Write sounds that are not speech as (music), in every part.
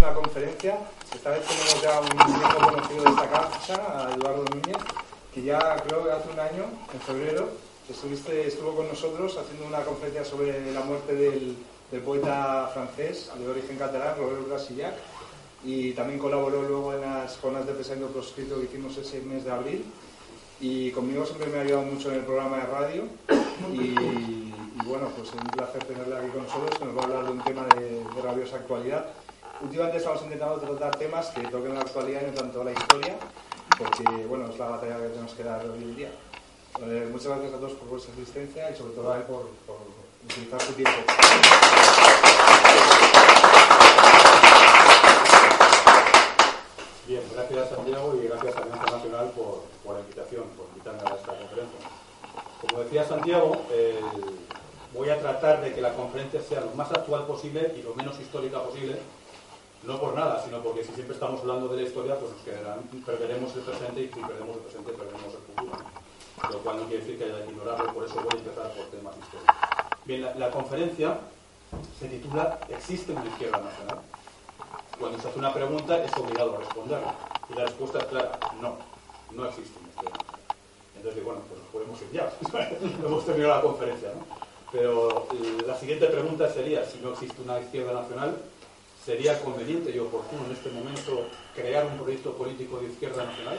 una conferencia. Esta vez tenemos ya un viejo conocido de esta casa, a Eduardo Núñez, que ya creo que hace un año, en febrero, estuviste, estuvo con nosotros haciendo una conferencia sobre la muerte del, poeta francés de origen catalán, Robert Brasillac, y también colaboró luego en las jornadas de pensamiento proscrito que hicimos ese mes de abril. Y conmigo siempre me ha ayudado mucho en el programa de radio. Y, bueno, pues es un placer tenerle aquí con nosotros, que nos va a hablar de un tema de, de rabiosa actualidad últimamente estamos intentando tratar temas que toquen la actualidad y no tanto la historia, porque bueno, es la batalla que tenemos que dar hoy en día. Eh, muchas gracias a todos por vuestra asistencia y sobre todo a él por, utilizar su tiempo. Bien, gracias Santiago y gracias a Alianza Nacional por, la invitación, por invitarme a esta conferencia. Como decía Santiago, voy a tratar de que la conferencia sea lo más actual posible y lo menos histórica posible, no por nada, sino porque si siempre estamos hablando de la historia, pues nos quedarán, perderemos el presente y si perdemos el presente, perderemos el futuro. Lo cual no quiere decir que haya que ignorarlo, por eso voy a empezar por temas históricos. Bien, la, conferencia se titula ¿Existe una izquierda nacional? Cuando se hace una pregunta es obligado a responderla. Y la respuesta es clara, no, no existe una izquierda nacional. Entonces, bueno, pues podemos ir ya. (laughs) Hemos terminado la conferencia, ¿no? Pero eh, la siguiente pregunta sería, si no existe una izquierda nacional, ¿Sería conveniente y oportuno en este momento crear un proyecto político de izquierda nacional?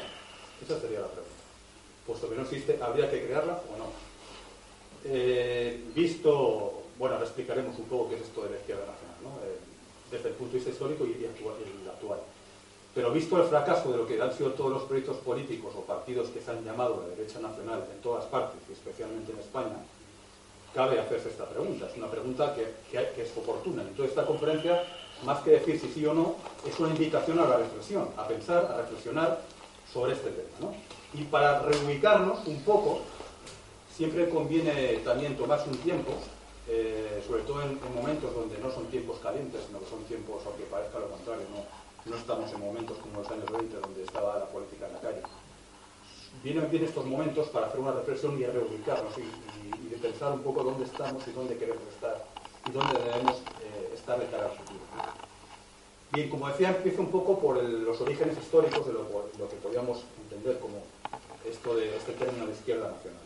Esa sería la pregunta. Puesto que no existe, ¿habría que crearla o no? Eh, visto, bueno, ahora explicaremos un poco qué es esto de la izquierda nacional. Eh, desde el punto de vista histórico y, actual, y actual. Pero visto el fracaso de lo que han sido todos los proyectos políticos o partidos que se han llamado de derecha nacional en todas partes, y especialmente en España, cabe hacerse esta pregunta. Es una pregunta que, que es oportuna. En toda esta conferencia más que decir si sí o no, es una invitación a la reflexión, a pensar, a reflexionar sobre este tema. Y para reubicarnos un poco, siempre conviene también tomarse un tiempo, eh, sobre todo en, momentos donde no son tiempos calientes, sino que son tiempos, aunque parezca lo contrario, no, estamos en momentos como los años 20, donde estaba la política en la calle. Vienen bien estos momentos para hacer una reflexión y reubicarnos y, de pensar un poco dónde estamos y dónde queremos estar y dónde debemos eh, estar de cara al futuro. Bien, como decía, empiezo un poco por los orígenes históricos de lo, que podríamos entender como esto de este término de izquierda nacional.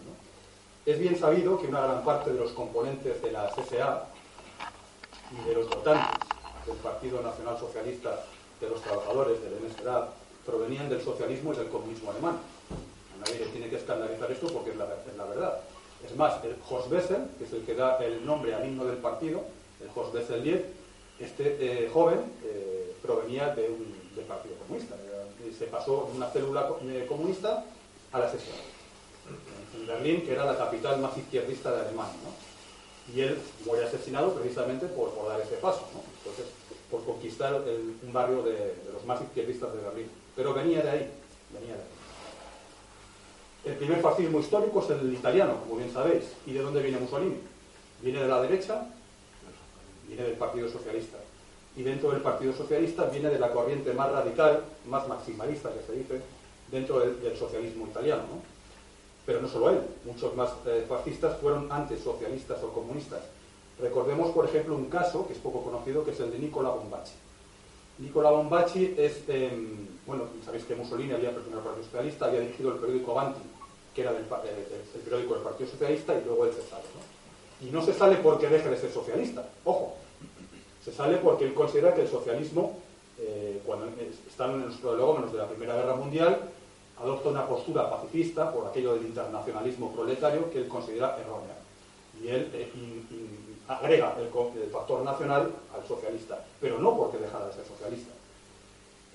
Es bien sabido que una gran parte de los componentes de la CSA y de los votantes del Partido Nacional Socialista de los Trabajadores, del NSDAP, provenían del socialismo y del comunismo alemán. A nadie le tiene que escandalizar esto porque es la, verdad. Es más, el Horst Wessel, que es el que da el nombre al himno del partido, el Horst Wessel 10, este eh, joven eh, provenía de un, Partido Comunista. Y se pasó de una célula eh, comunista a la sesión. En Berlín, que era la capital más izquierdista de Alemania. Y él muere asesinado precisamente por, dar ese paso. Entonces, por conquistar un barrio de, los más izquierdistas de Berlín. Pero venía de ahí. Venía de ahí. El primer fascismo histórico es el italiano, como bien sabéis. ¿Y de dónde viene Mussolini? Viene de la derecha viene del Partido Socialista. Y dentro del Partido Socialista viene de la corriente más radical, más maximalista que se dice, dentro del, socialismo italiano. Pero no solo él, muchos más eh, fascistas fueron antes socialistas o comunistas. Recordemos, por ejemplo, un caso que es poco conocido, que es el de Nicola Bombacci. Nicola Bombacci es, em, bueno, sabéis que Mussolini había pertenecido al Partido Socialista, había dirigido el periódico Avanti, que era eh, el, periódico del Partido Socialista, y luego él se sale. Y no se sale porque deje de ser socialista, ojo, se sale porque él considera que el socialismo, eh, cuando están en los prolegómenos de la Primera Guerra Mundial, adopta una postura pacifista por aquello del internacionalismo proletario que él considera errónea. Y él eh, agrega el, factor nacional al socialista, pero no porque dejara de ser socialista.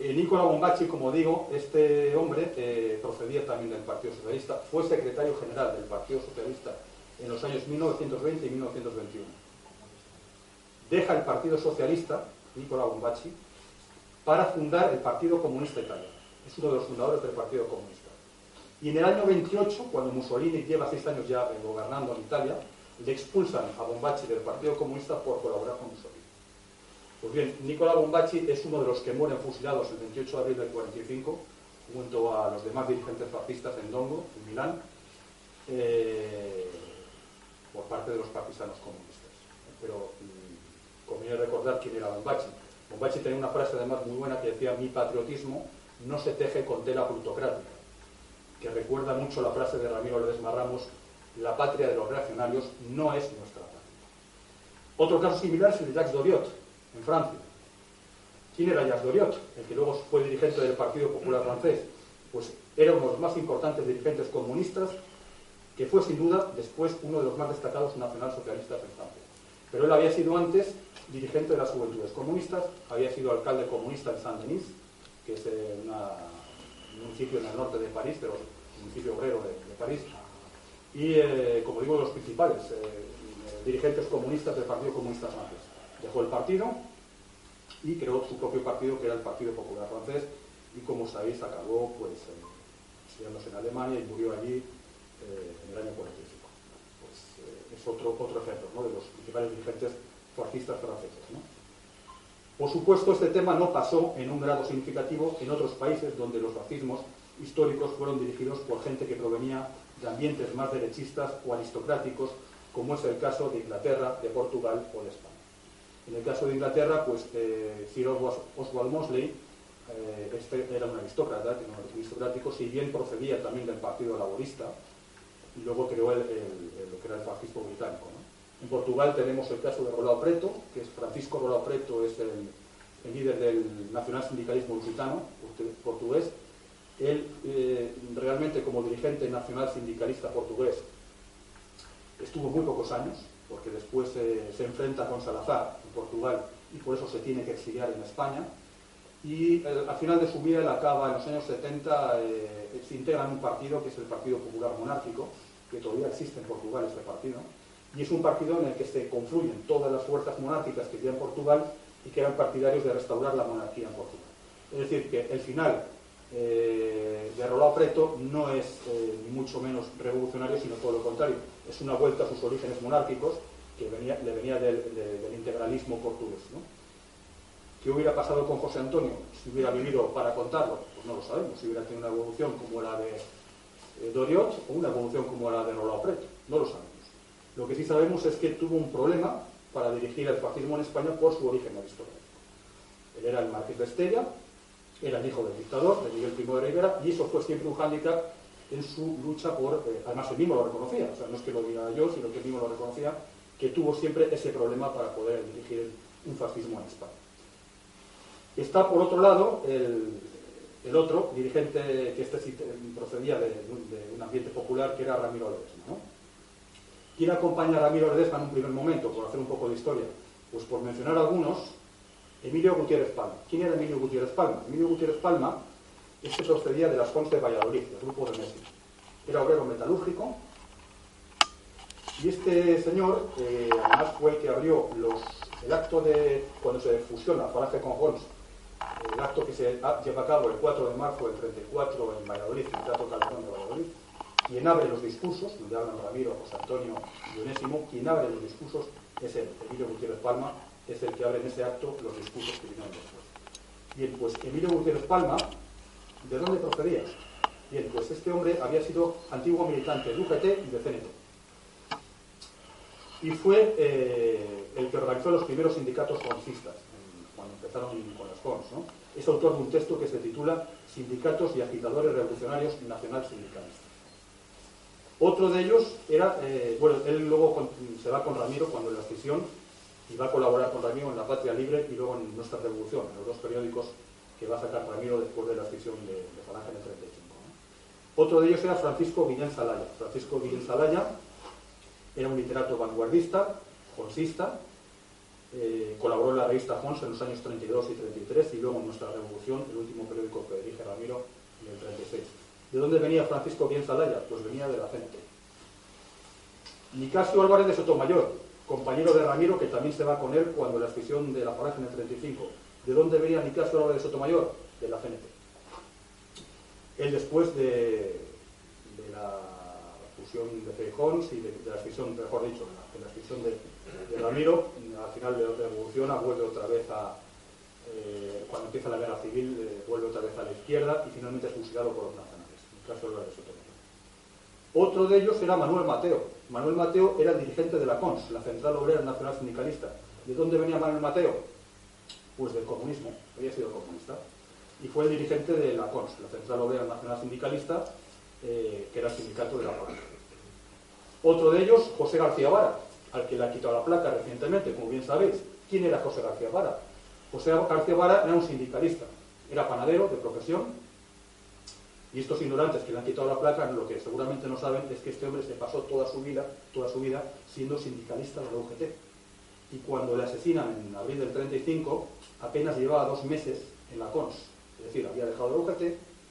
Eh, Nicola Bombacci, como digo, este hombre procedía también del Partido Socialista, fue secretario general del Partido Socialista en los años 1920 y 1921. Deja el Partido Socialista, Nicola Bombacci, para fundar el Partido Comunista Italiano. Es uno de los fundadores del Partido Comunista. Y en el año 28, cuando Mussolini lleva seis años ya gobernando en Italia, le expulsan a Bombacci del Partido Comunista por colaborar con Mussolini. Pues bien, Nicola Bombacci es uno de los que mueren fusilados el 28 de abril del 45, junto a los demás dirigentes fascistas en Dongo, en Milán. Eh, por parte de los partisanos comunistas. Pero mm, conviene recordar quién era Bombacci. Bombachi tenía una frase además muy buena que decía, mi patriotismo no se teje con tela plutocrática, que recuerda mucho la frase de Ramiro Ledesma Ramos, la patria de los reaccionarios no es nuestra patria. Otro caso similar es el de Jacques Doriot, en Francia. ¿Quién era Jacques Doriot? El que luego fue dirigente del Partido Popular francés. Pues era uno de los más importantes dirigentes comunistas, que fue sin duda después uno de los más destacados nacionalsocialistas en Francia. Pero él había sido antes dirigente de las juventudes comunistas, había sido alcalde comunista en Saint-Denis, que es eh, un municipio en el norte de París, pero municipio obrero de, París, y eh, como digo, los principales eh, dirigentes comunistas del Partido Comunista Francés. Dejó el partido y creó su propio partido, que era el Partido Popular Francés, y como sabéis, acabó pues, estudiándose en Alemania y murió allí en el año 45. Pues, es otro, otro ejemplo de los principales dirigentes fascistas franceses. Por supuesto, este tema no pasó en un grado significativo en otros países donde los fascismos históricos fueron dirigidos por gente que provenía de ambientes más derechistas o aristocráticos, como es el caso de Inglaterra, de Portugal o de España. En el caso de Inglaterra, pues eh, Sir Oswald Mosley eh, este era un aristócrata, un aristocrático, si bien procedía también del Partido Laborista, y luego creó lo que era el fascismo británico. En Portugal tenemos el caso de Rolao Preto, que es Francisco Rolao Preto, es el, líder del nacional sindicalismo lusitano portugués. Él eh, realmente como dirigente nacional sindicalista portugués estuvo muy pocos años, porque después se enfrenta con Salazar en Portugal y por eso se tiene que exiliar en España. Y eh, al final de su vida él acaba en los años 70, eh, se integra en un partido que es el Partido Popular Monárquico, que todavía existe en Portugal este partido y es un partido en el que se confluyen todas las fuerzas monárquicas que había en Portugal y que eran partidarios de restaurar la monarquía en Portugal. Es decir, que el final eh, de Rolao Preto no es eh, ni mucho menos revolucionario, sino todo lo contrario. Es una vuelta a sus orígenes monárquicos que le venía del, integralismo portugués. ¿Qué hubiera pasado con José Antonio si hubiera vivido para contarlo? Pues no lo sabemos. Si hubiera tenido una evolución como la de eh, Doriot o una evolución como la de Rolao Preto. No lo sabemos. Lo que sí sabemos es que tuvo un problema para dirigir el fascismo en España por su origen aristocrático. Él era el marqués de Estella, era el hijo del dictador, de Miguel Primo de Rivera, y eso fue siempre un hándicap en su lucha por, eh, además él mismo lo reconocía, o sea, no es que lo diga yo, sino que él mismo lo reconocía, que tuvo siempre ese problema para poder dirigir un fascismo en España. Está, por otro lado, el, otro dirigente que este procedía de, un ambiente popular, que era Ramiro Ledesma. ¿no? ¿Quién acompaña a Ramiro Ledesma en un primer momento, por hacer un poco de historia? Pues por mencionar algunos, Emilio Gutiérrez Palma. ¿Quién era Emilio Gutiérrez Palma? Emilio Gutiérrez Palma, este procedía de las Fontes de Valladolid, del grupo de Messi. Era obrero metalúrgico, y este señor, además, fue el que abrió el acto de, cuando se fusiona Falange con Holmes, el acto que se lleva a cabo el 4 de marzo del 34 en Valladolid, en el Teatro Calderón de Valladolid, quien abre los discursos, donde hablan Ramiro, José Antonio y Onésimo, quien abre los discursos es el Emilio Gutiérrez Palma, es el que abre en ese acto los discursos que vinieron después. Bien, pues Emilio Gutiérrez Palma, ¿de dónde procedía? Bien, pues este hombre había sido antiguo militante de UGT y de CNT. Y fue eh, el que organizó los primeros sindicatos consistas, cuando empezaron con las CONS. ¿no? Es autor de un texto que se titula Sindicatos y agitadores revolucionarios nacional sindicalistas. Otro de ellos era, eh, bueno, él luego se va con Ramiro cuando en la escisión y va a colaborar con Ramiro en La Patria Libre y luego en Nuestra Revolución, en los dos periódicos que va a sacar Ramiro después de la escisión de, de Falange en el 35. Otro de ellos era Francisco Guillén Salaya. Francisco Guillén Salaya era un literato vanguardista, jonsista, eh, colaboró en la revista Jons en los años 32 y 33 y luego en Nuestra Revolución, el último periódico que dirige Ramiro, en el 36. ¿De dónde venía Francisco Bien Zalaya? Pues venía de la gente. Nicasio Álvarez de Sotomayor, compañero de Ramiro, que también se va con él cuando la expresión de la Falange en el 35. ¿De dónde venía Nicasio Álvarez de Sotomayor? De la CNT. Él después de, la fusión de Feijons y de, la expresión, mejor dicho, de la, expresión de, Ramiro, al final de la revolución vuelve otra vez a, eh, cuando empieza la guerra civil, eh, vuelve otra vez a la izquierda y finalmente es fusilado por los nazis. Otro de ellos era Manuel Mateo. Manuel Mateo era el dirigente de la CONS, la Central Obrera Nacional Sindicalista. ¿De dónde venía Manuel Mateo? Pues del comunismo, había sido comunista. Y fue el dirigente de la CONS, la Central Obrera Nacional Sindicalista, eh, que era el sindicato de la falange. Otro de ellos, José García Vara, al que le ha quitado la placa recientemente, como bien sabéis. ¿Quién era José García Vara? José García Vara era un sindicalista, era panadero de profesión, y estos ignorantes que le han quitado la placa, lo que seguramente no saben es que este hombre se pasó toda su vida, toda su vida siendo sindicalista de la UGT. Y cuando le asesinan en abril del 35, apenas llevaba dos meses en la CONS, es decir, había dejado la UGT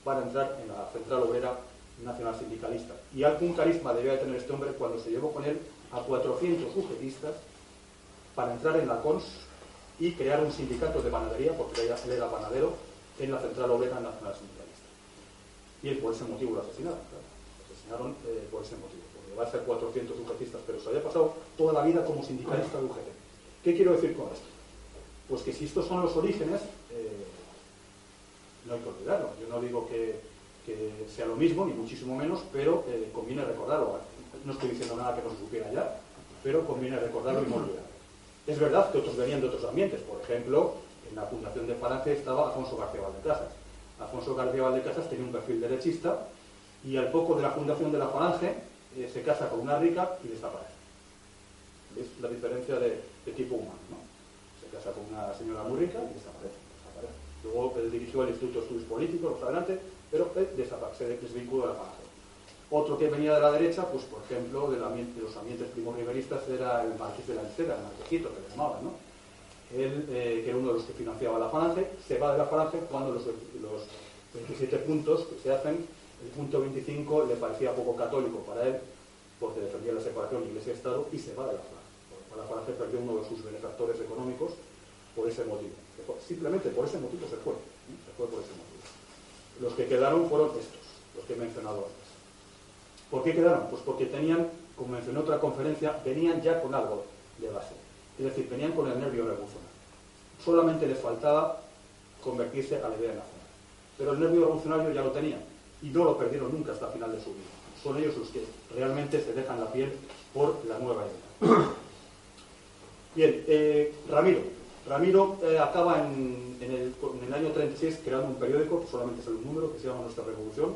para entrar en la Central Obrera Nacional Sindicalista. Y algún carisma debía de tener este hombre cuando se llevó con él a 400 UGTistas para entrar en la CONS y crear un sindicato de panadería, porque él era panadero, en la Central Obrera Nacional Sindicalista. Y por ese motivo lo asesinaron, claro. Lo asesinaron eh, por ese motivo, porque va a ser 400 UGTistas, pero se había pasado toda la vida como sindicalista de UGT. ¿Qué quiero decir con esto? Pues que si estos son los orígenes, eh, no hay que olvidarlo. Yo no digo que, que, sea lo mismo, ni muchísimo menos, pero eh, conviene recordarlo. No estoy diciendo nada que no supiera ya, pero conviene recordarlo y no olvidarlo. Es verdad que otros venían de otros ambientes. Por ejemplo, en la fundación de Falange estaba Alfonso García Valdecasas Alfonso García Valdecasas tenía un perfil derechista y al poco de la fundación de la Falange eh, se casa con una rica y desaparece. ¿Veis la diferencia de, tipo humano? ¿no? Se casa con una señora muy rica y desaparece. Luego él dirigió el Instituto de Estudios Políticos, adelante, pero él desaparece, se desvinculó de la Falange. Otro que venía de la derecha, pues por ejemplo, de, los ambientes primordialistas era el Marqués de la Encera, el Marquesito, que le llamaban, ¿no? él, eh, que era uno de los que financiaba la falange, se va de la falange cuando los, 27 puntos que se hacen, el punto 25 le parecía poco católico para él, porque defendía la separación Iglesia-Estado, y se va de la falange. La falange perdió uno de sus benefactores económicos por ese motivo. Simplemente por ese motivo se fue. Se fue por ese motivo. Los que quedaron fueron estos, los que he mencionado antes. ¿Por qué quedaron? Pues porque tenían, como mencioné en otra conferencia, venían ya con algo de base es decir, venían con el nervio revolucionario. Solamente les faltaba convertirse a la idea nacional. Pero el nervio revolucionario ya lo tenían y no lo perdieron nunca hasta el final de su vida. Son ellos los que realmente se dejan la piel por la nueva idea. (clears throat) Bien, eh, Ramiro. Ramiro eh, acaba en, el, año 36 creando un periódico, solamente sale un número, que se llama Nuestra Revolución,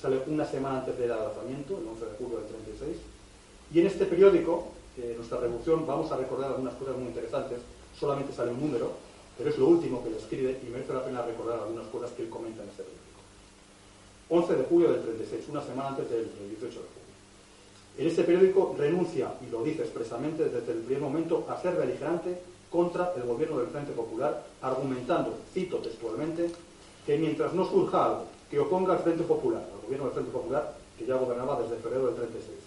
sale una semana antes del lanzamiento, el 11 de julio del 36. Y en este periódico nuestra revolución, vamos a recordar algunas cosas muy interesantes, solamente sale un número, pero es lo último que le escribe y merece la pena recordar algunas cosas que él comenta en este periódico. 11 de julio del 36, una semana antes del, 18 de julio. En este periódico renuncia, y lo dice expresamente desde el primer momento, a ser beligerante contra el gobierno del Frente Popular, argumentando, cito textualmente, que mientras no surja algo que oponga al Frente Popular, al gobierno del Frente Popular, que ya gobernaba desde febrero del 36,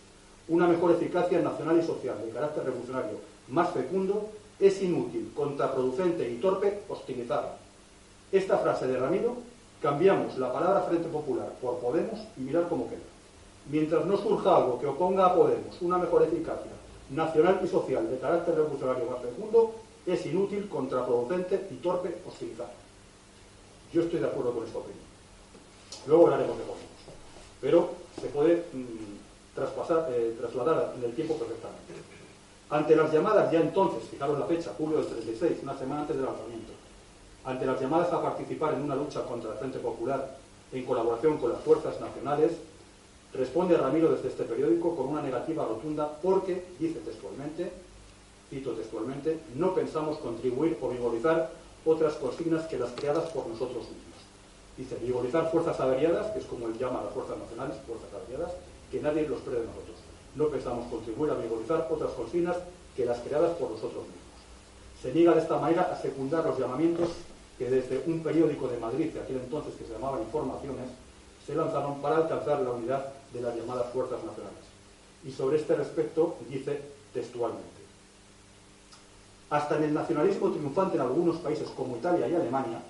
una mejor eficacia nacional y social de carácter revolucionario más fecundo, es inútil, contraproducente y torpe hostilizarla. Esta frase de Ramiro, cambiamos la palabra Frente Popular por Podemos y mirar cómo queda. Mientras no surja algo que oponga a Podemos una mejor eficacia nacional y social de carácter revolucionario más fecundo, es inútil, contraproducente y torpe hostilizarla. Yo estoy de acuerdo con esta opinión. Luego hablaremos de Podemos. Pero se puede mm, eh, trasladar en el tiempo perfectamente. Ante las llamadas ya entonces, fijaros la fecha, julio del 36, una semana antes del lanzamiento, ante las llamadas a participar en una lucha contra el Frente Popular en colaboración con las fuerzas nacionales, responde Ramiro desde este periódico con una negativa rotunda porque, dice textualmente, cito textualmente, no pensamos contribuir o vigorizar otras consignas que las creadas por nosotros mismos. Dice, vigorizar fuerzas averiadas, que es como él llama a las fuerzas nacionales, fuerzas averiadas, que nadie los cree nosotros. No pensamos contribuir a vigorizar otras consignas que las creadas por nosotros mismos. Se niega de esta manera a secundar los llamamientos que desde un periódico de Madrid, de aquel entonces que se llamaba Informaciones, se lanzaron para alcanzar la unidad de las llamadas fuerzas nacionales. Y sobre este respecto dice textualmente, hasta en el nacionalismo triunfante en algunos países como Italia y Alemania,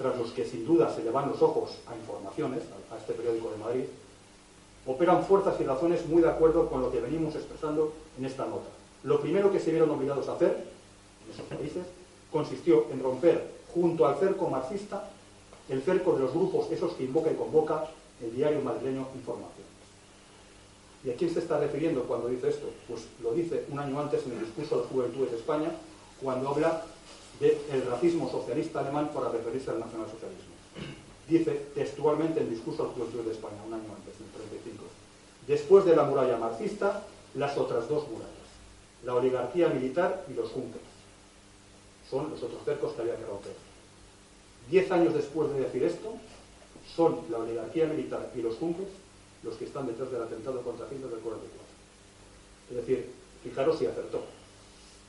tras los que sin duda se le van los ojos a informaciones, a este periódico de Madrid, operan fuerzas y razones muy de acuerdo con lo que venimos expresando en esta nota. Lo primero que se vieron obligados a hacer en esos países consistió en romper junto al cerco marxista el cerco de los grupos esos que invoca y convoca el diario madrileño Informaciones. ¿Y a quién se está refiriendo cuando dice esto? Pues lo dice un año antes en el discurso de Juventudes de España, cuando habla del racismo socialista alemán para referirse al nacionalsocialismo. Dice textualmente el discurso al Juventud de España, un año antes, en el 35. Después de la muralla marxista, las otras dos murallas, la oligarquía militar y los junkers. Son los otros cercos que había que romper. Diez años después de decir esto, son la oligarquía militar y los junkers los que están detrás del atentado contra Hitler del 44. Es decir, fijaros si acertó.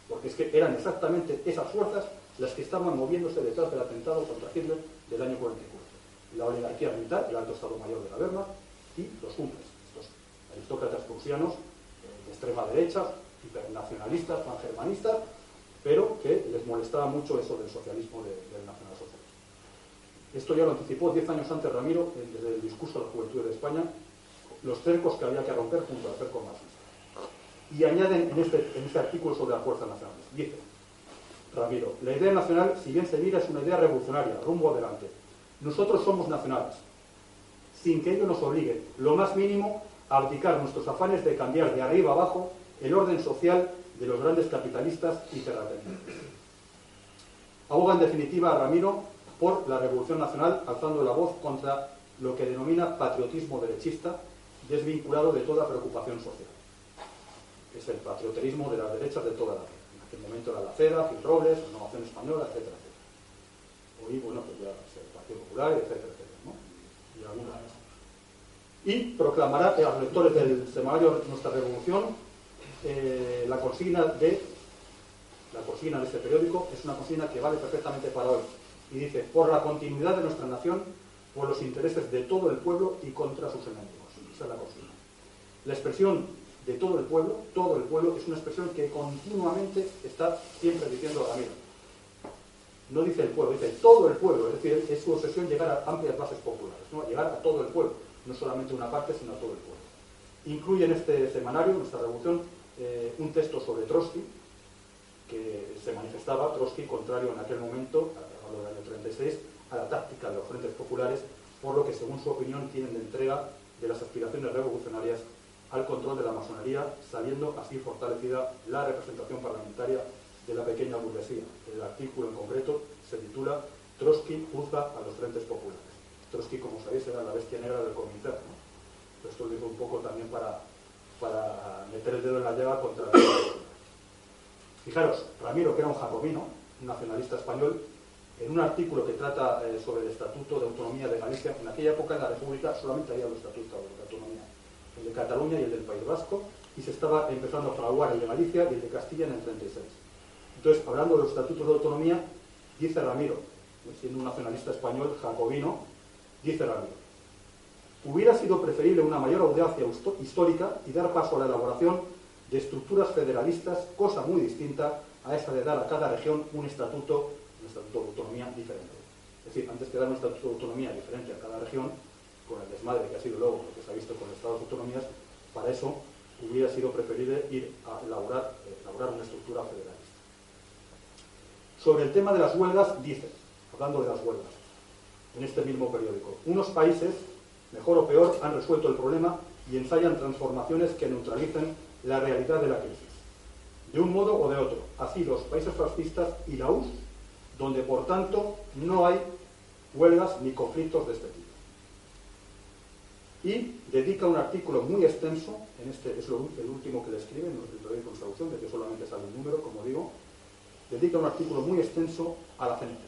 Porque es que eran exactamente esas fuerzas las que estaban moviéndose detrás del atentado contra Hitler del año 44. La oligarquía militar, el alto Estado Mayor de la Wehrmacht y los Junkers, estos aristócratas prusianos eh, de extrema derecha, hipernacionalistas, pangermanistas, pero que les molestaba mucho eso del socialismo, del nacionalsocialismo. Esto ya lo anticipó diez años antes Ramiro, desde el discurso de la Juventud de España, los cercos que había que romper junto al cerco marxista. Y añaden en este, en este artículo sobre las fuerzas nacionales. Dice, Ramiro, la idea nacional, si bien se mira, es una idea revolucionaria, rumbo adelante. Nosotros somos nacionales, sin que ello nos obligue, lo más mínimo, a abdicar nuestros afanes de cambiar de arriba abajo el orden social de los grandes capitalistas y terratenientes. Ahoga en definitiva a Ramiro por la Revolución Nacional, alzando la voz contra lo que denomina patriotismo derechista, desvinculado de toda preocupación social. Es el patrioterismo de las derechas de toda la vida. Aquel momento era la CEDA, Gil Robles, Renovación Española, etcétera, etcétera. Hoy, bueno, pues ya es el Partido Popular, etcétera, etcétera. Y alguna Y proclamará a los lectores del semanario Nuestra Revolución eh, la consigna de la consigna de este periódico es una consigna que vale perfectamente para hoy y dice, por la continuidad de nuestra nación, por los intereses de todo el pueblo y contra sus enemigos. Esa es la consigna. La expresión de todo el pueblo, todo el pueblo, es una expresión que continuamente está siempre diciendo a mí. No dice el pueblo, dice todo el pueblo, es decir, es su obsesión llegar a amplias bases populares, ¿no? llegar a todo el pueblo, no solamente una parte, sino a todo el pueblo. Incluye en este semanario, nuestra revolución, eh, un texto sobre Trotsky, que se manifestaba Trotsky contrario en aquel momento del año 36, a la táctica de los frentes populares, por lo que, según su opinión, tienen de entrega de las aspiraciones revolucionarias al control de la masonería, sabiendo así fortalecida la representación parlamentaria de la pequeña burguesía. El artículo en concreto se titula Trotsky juzga a los frentes populares. Trotsky, como sabéis, era la bestia negra del comité. Esto lo digo un poco también para, para meter el dedo en la llaga contra la Fijaros, Ramiro, que era un jacobino, un nacionalista español, en un artículo que trata eh, sobre el Estatuto de Autonomía de Galicia, en aquella época en la República solamente había dos estatutos de autonomía, el de Cataluña y el del País Vasco, y se estaba empezando a fraguar el de Galicia y el de Castilla en el 36. Entonces, hablando de los estatutos de autonomía, dice Ramiro, siendo un nacionalista español jacobino, dice Ramiro, hubiera sido preferible una mayor audacia histórica y dar paso a la elaboración de estructuras federalistas, cosa muy distinta a esa de dar a cada región un estatuto un estatuto de autonomía diferente. Es decir, antes que dar un estatuto de autonomía diferente a cada región, con el desmadre que ha sido luego que se ha visto con los estados de autonomías, para eso hubiera sido preferible ir a elaborar, elaborar una estructura federalista. Sobre el tema de las huelgas, dice, hablando de las huelgas, en este mismo periódico, unos países, mejor o peor, han resuelto el problema y ensayan transformaciones que neutralicen la realidad de la crisis, de un modo o de otro. Así los países fascistas y la URSS donde por tanto no hay huelgas ni conflictos de este tipo. Y dedica un artículo muy extenso, en este es el último que le escribe, en el periódico de traducción, de que solamente sale un número, como digo, dedica un artículo muy extenso a la CNT.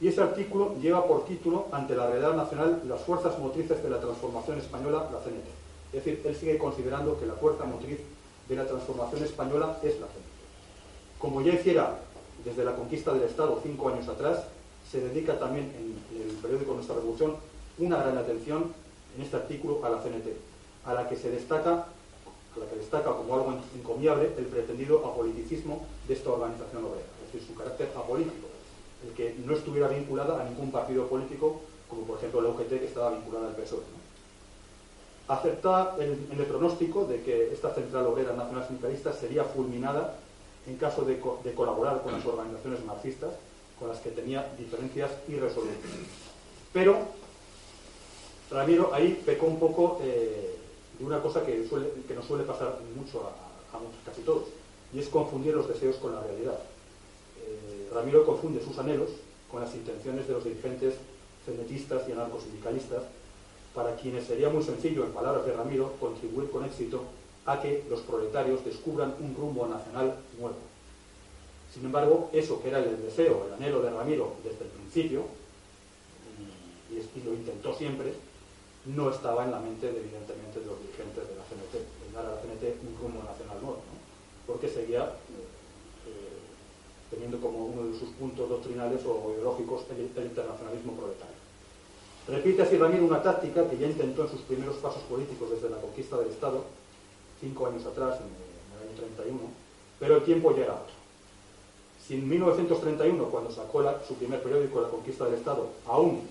Y ese artículo lleva por título, ante la realidad nacional, las fuerzas motrices de la transformación española, la CNT. Es decir, él sigue considerando que la fuerza motriz de la transformación española es la CNT. Como ya hiciera desde la conquista del Estado cinco años atrás, se dedica también en el periódico Nuestra Revolución una gran atención en este artículo a la CNT, a la que se destaca, a la que destaca como algo encomiable el pretendido apoliticismo de esta organización obrera, es decir, su carácter apolítico, el que no estuviera vinculada a ningún partido político, como por ejemplo la UGT que estaba vinculada al PSOE. Acepta el, el pronóstico de que esta central obrera nacional sindicalista sería fulminada en caso de, colaborar con las organizaciones marxistas con las que tenía diferencias irresolubles. Pero Ramiro ahí pecó un poco eh, de una cosa que, nos suele pasar mucho a, casi todos, y es confundir los deseos con la realidad. eh, Ramiro confunde sus anhelos con las intenciones de los dirigentes cenetistas y anarcosindicalistas, para quienes sería muy sencillo, en palabras de Ramiro, contribuir con éxito a que los proletarios descubran un rumbo nacional nuevo. Sin embargo, eso que era el deseo, el anhelo de Ramiro desde el principio, y, lo intentó siempre, no estaba en la mente, evidentemente, de los dirigentes de la CNT, en dar a la CNT un rumbo nacional nuevo, porque seguía eh, teniendo como uno de sus puntos doctrinales o ideológicos el, internacionalismo proletario. Repite así Ramiro una táctica que ya intentó en sus primeros pasos políticos desde la conquista del Estado, cinco años atrás, en el año 31, pero el tiempo ya era otro. Si en 1931, cuando sacó su primer periódico, La Conquista del Estado, aún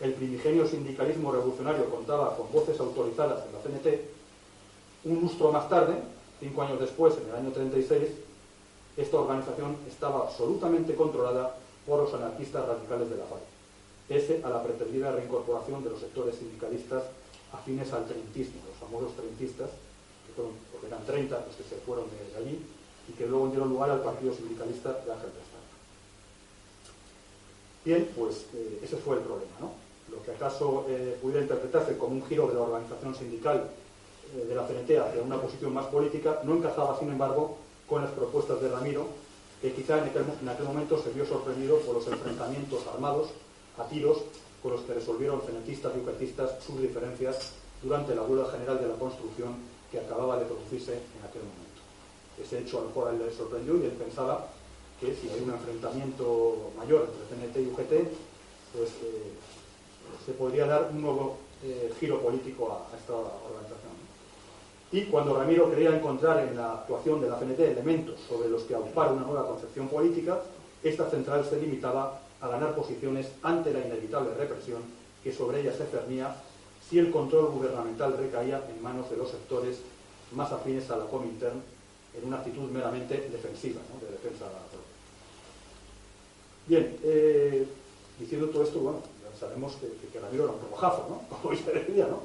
el primigenio sindicalismo revolucionario contaba con voces autorizadas en la CNT, un lustro más tarde, cinco años después, en el año 36, esta organización estaba absolutamente controlada por los anarquistas radicales de la FARC, pese a la pretendida reincorporación de los sectores sindicalistas afines al trentismo, los famosos trentistas, que fueron, porque eran 30 los que se fueron de allí, y que luego dieron lugar al Partido Sindicalista de Ángel Pestana. Bien, pues eh, ese fue el problema, ¿no? Lo que acaso eh, pudiera interpretarse como un giro de la organización sindical eh, de la CNT hacia una posición más política, no encajaba, sin embargo, con las propuestas de Ramiro, que quizá en aquel, momento se vio sorprendido por los enfrentamientos armados a tiros con los que resolvieron cenetistas y ucatistas sus diferencias durante la huelga general de la construcción que acababa de producirse en aquel momento. Ese hecho a lo mejor a él le sorprendió y él pensaba que si hay un enfrentamiento mayor entre CNT y UGT, pues eh, se podría dar un nuevo eh, giro político a, esta organización. Y cuando Ramiro quería encontrar en la actuación de la CNT elementos sobre los que aupar una nueva concepción política, esta central se limitaba a ganar posiciones ante la inevitable represión que sobre ella se cernía si el control gubernamental recaía en manos de los sectores más afines a la Comintern en una actitud meramente defensiva, de defensa Bien, eh, diciendo todo esto, bueno, sabemos que, que, Ramiro era un rojazo, ¿no? (laughs) Como se decía, ¿no?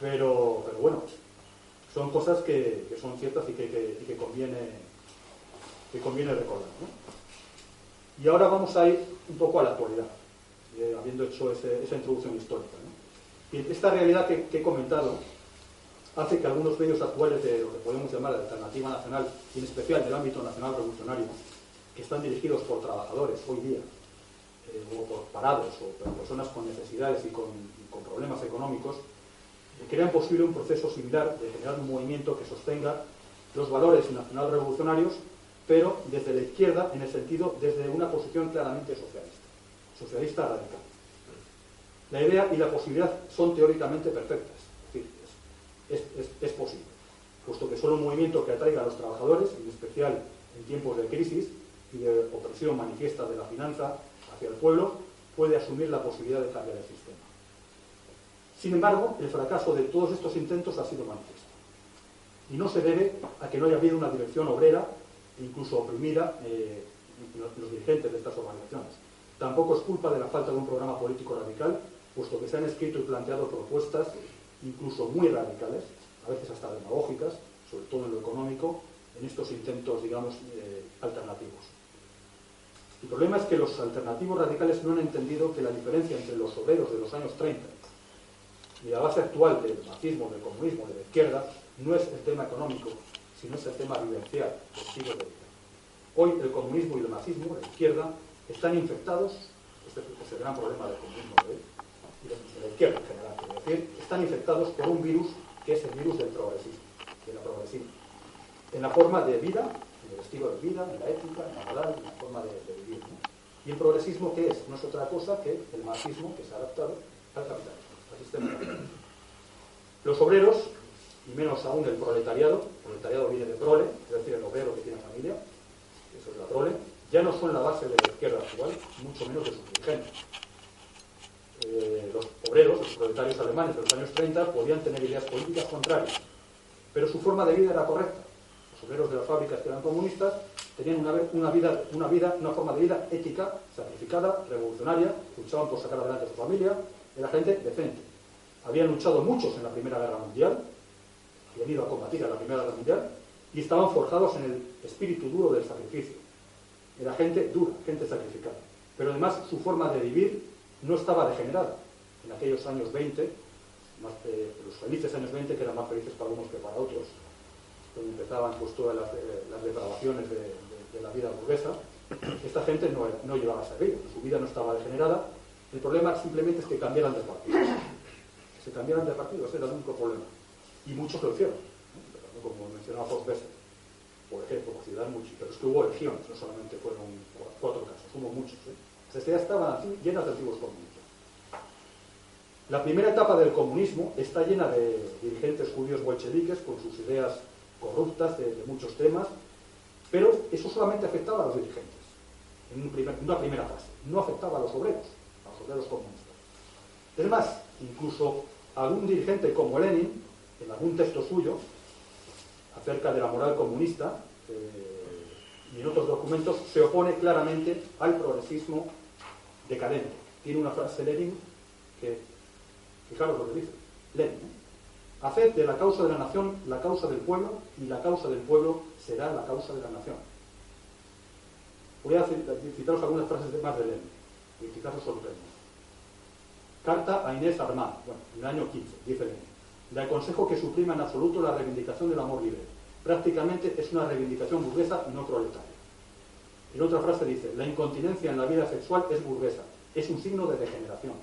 Pero, pero bueno, son cosas que, que son ciertas y que, que, conviene, que conviene recordar, ¿no? Y ahora vamos a ir un poco a la actualidad, eh, habiendo hecho esa introducción histórica. esta realidad que, he comentado hace que algunos medios actuales de lo que podemos llamar la alternativa nacional, y en especial del ámbito nacional revolucionario, que están dirigidos por trabajadores hoy día, eh, o por parados o por personas con necesidades y con, problemas económicos, eh, crean posible un proceso similar de generar un movimiento que sostenga los valores nacional revolucionarios, pero desde la izquierda, en el sentido, desde una posición claramente socialista, socialista radical. La idea y la posibilidad son teóricamente perfectas, es, es, es posible, puesto que solo un movimiento que atraiga a los trabajadores, en especial en tiempos de crisis y de opresión manifiesta de la finanza, hacia el pueblo, puede asumir la posibilidad de cambiar el sistema. Sin embargo, el fracaso de todos estos intentos ha sido manifiesto. Y no se debe a que no haya habido una dirección obrera, incluso oprimida, eh, los dirigentes de estas organizaciones. Tampoco es culpa de la falta de un programa político radical, puesto que se han escrito y planteado propuestas incluso muy radicales, a veces hasta demagógicas, sobre todo en lo económico, en estos intentos, digamos, eh, alternativos. El problema es que los alternativos radicales no han entendido que la diferencia entre los obreros de los años 30 y la base actual del marxismo, del comunismo, de la izquierda, no es el tema económico, sino es el tema vivencial del siglo XX. Hoy el comunismo y el marxismo, la izquierda, están infectados, este es el gran problema del comunismo ¿eh? y de la izquierda en general, es decir, están infectados por un virus que es el virus del progresismo, de la progresismo, en la forma de vida el estilo de vida, en la ética, en la moral, en la forma de, vivir. Y el progresismo, ¿qué es? No es otra cosa que el marxismo que se ha adaptado al capitalismo, al sistema capitalista. Los obreros, y menos aún el proletariado, el proletariado viene de prole, es decir, el obrero que tiene familia, eso es la prole, ya no son la base de la izquierda actual, mucho menos de sus dirigentes. Eh, los obreros, los proletarios alemanes de los años 30, podían tener ideas políticas contrarias, pero su forma de vida era correcta obreros de las fábricas que eran comunistas tenían una, vida, una forma de vida ética, sacrificada, revolucionaria, luchaban por sacar adelante a su familia, era gente decente. Habían luchado muchos en la Primera Guerra Mundial, habían ido a combatir en la Primera Guerra Mundial, y estaban forjados en el espíritu duro del sacrificio. Era gente dura, gente sacrificada. Pero además su forma de vivir no estaba degenerada. En aquellos años 20, los felices años 20, que eran más felices para unos que para otros, donde empezaban pues, todas las, eh, depravaciones de, la vida burguesa, esta gente no, no llevaba esa vida, su vida no estaba degenerada. El problema simplemente es que cambiaran de partido. Se cambiaran de partido, ese era el único problema. Y muchos lo hicieron, como mencionaba Fox Besser, por ejemplo, por ciudad muchos, pero es que hubo elecciones, no solamente fueron cuatro casos, hubo muchos. ¿eh? Las ya estaban llenas de antiguos comunistas. La primera etapa del comunismo está llena de dirigentes judíos bolcheviques con sus ideas corruptas de, muchos temas, pero eso solamente afectaba a los dirigentes, en, una primera fase. No afectaba a los obreros, a los obreros comunistas. Es más, incluso algún dirigente como Lenin, en algún texto suyo, acerca de la moral comunista, eh, y en otros documentos, se opone claramente al progresismo decadente. Tiene una frase Lenin que, fijaros lo que dice, Lenin, Haced de la causa de la nación la causa del pueblo y la causa del pueblo será la causa de la nación. Voy a citaros algunas frases más de Lenin y quizás os sorprenda. Carta a Inés Armand, bueno, en el año 15, dice Lenin. Le aconsejo que suprima en absoluto la reivindicación del amor libre. Prácticamente es una reivindicación burguesa no proletaria. En otra frase dice, la incontinencia en la vida sexual es burguesa, es un signo de degeneración.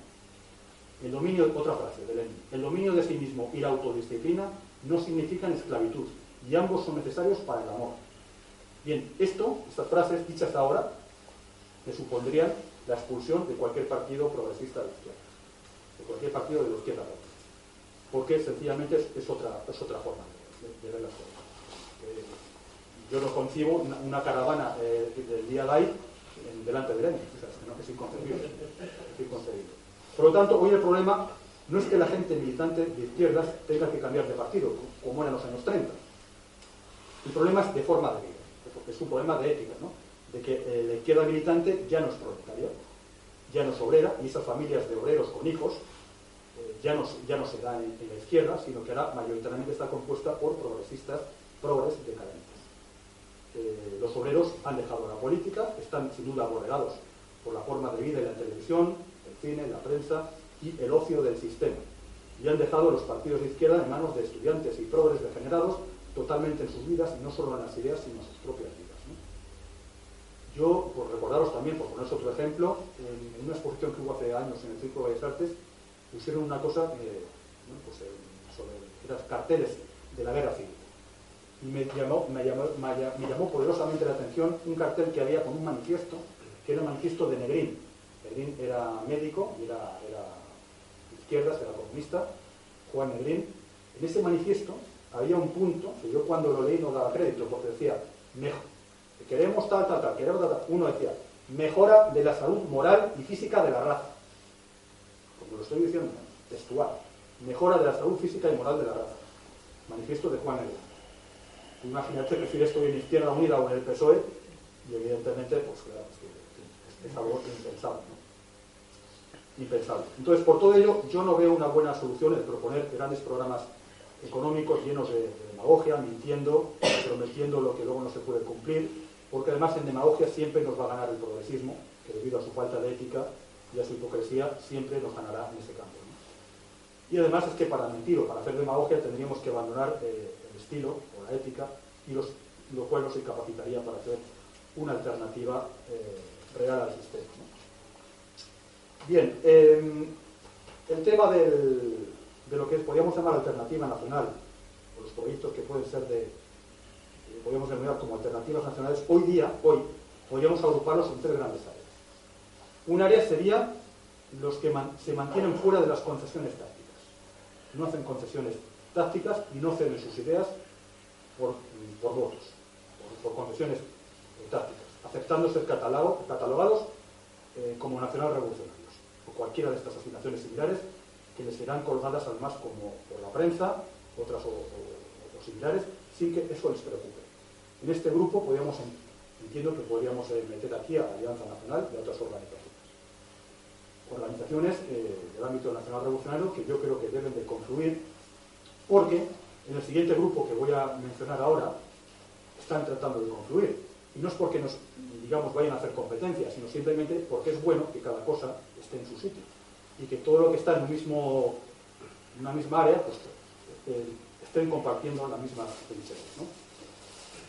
El dominio, otra frase de Lenin, el dominio de sí mismo y la autodisciplina no significan esclavitud y ambos son necesarios para el amor. Bien, esto, estas frases dichas ahora, me supondrían la expulsión de cualquier partido progresista de izquierda, de cualquier partido de la izquierda porque sencillamente es, otra, es otra forma de, ver las cosas. Eh, yo no concibo una, caravana eh, del día de ahí delante de Lenin, o sea, que inconcebible. Es inconcebible. Por lo tanto, hoy el problema no es que la gente militante de izquierdas tenga que cambiar de partido, como era en los años 30. El problema es de forma de vida, porque es un problema de ética, ¿no? de que eh, la izquierda militante ya no es proletaria, ya no es obrera, y esas familias de obreros con hijos eh, ya, no, se dan en, la izquierda, sino que ahora mayoritariamente está compuesta por progresistas, progres decadentes. Eh, los obreros han dejado la política, están sin duda aborregados por la forma de vida y la televisión, cine, la prensa y el ocio del sistema. Y han dejado los partidos de izquierda en manos de estudiantes y progres degenerados totalmente en sus vidas, y no solo en las ideas, sino en sus propias vidas. Yo, por recordaros también, por poneros otro ejemplo, en, una exposición que hubo hace años en el Círculo de Bellas Artes, pusieron una cosa pues, eh, sobre eran carteles de la guerra civil. Y me llamó, me, llamó, me llamó poderosamente la atención un cartel que había con un manifiesto, que era el manifiesto de Negrín, Negrín era médico, era, era izquierdas, era comunista, Juan Negrín. En ese manifiesto había un punto que yo cuando lo leí no daba crédito, porque decía, queremos tal, tal, tal, queremos tal, tal. Uno decía, mejora de la salud moral y física de la raza. Como lo estoy diciendo, textual. Mejora de la salud física y moral de la raza. Manifiesto de Juan Negrín. Imagínate que si estoy en Izquierda Unida o en el PSOE, y evidentemente, pues claro, es algo impensable. Impensable. Entonces, por todo ello, yo no veo una buena solución el proponer grandes programas económicos llenos de, demagogia, mintiendo, prometiendo lo que luego no se puede cumplir, porque además en demagogia siempre nos va a ganar el progresismo, que debido a su falta de ética y a su hipocresía siempre nos ganará en ese campo. Y además es que para mentir o para hacer demagogia tendríamos que abandonar eh, el estilo o la ética, y los, lo cual nos incapacitaría para hacer una alternativa eh, real al sistema. Bien, em, el tema de lo que podríamos llamar alternativa nacional, o los proyectos que pueden ser de, podríamos denominar como alternativas nacionales, hoy día, hoy, podríamos agruparlos en tres grandes áreas. Un área sería los que se mantienen fuera de las concesiones tácticas. No hacen concesiones tácticas y no ceden sus ideas por, votos, por concesiones tácticas aceptando ser catalogados eh, como nacional revolucionarios, o cualquiera de estas asignaciones similares que les serán colgadas además como por la prensa, otras o, similares, sin que eso les preocupe. En este grupo podríamos, entiendo que podríamos eh, meter aquí a Alianza Nacional y a otras organizaciones. Organizaciones eh, del ámbito nacional revolucionario que yo creo que deben de confluir porque en el siguiente grupo que voy a mencionar ahora están tratando de confluir Y no es porque nos, digamos, vayan a hacer competencia, sino simplemente porque es bueno que cada cosa esté en su sitio. Y que todo lo que está en, una misma área, pues eh, estén compartiendo la misma felicidad.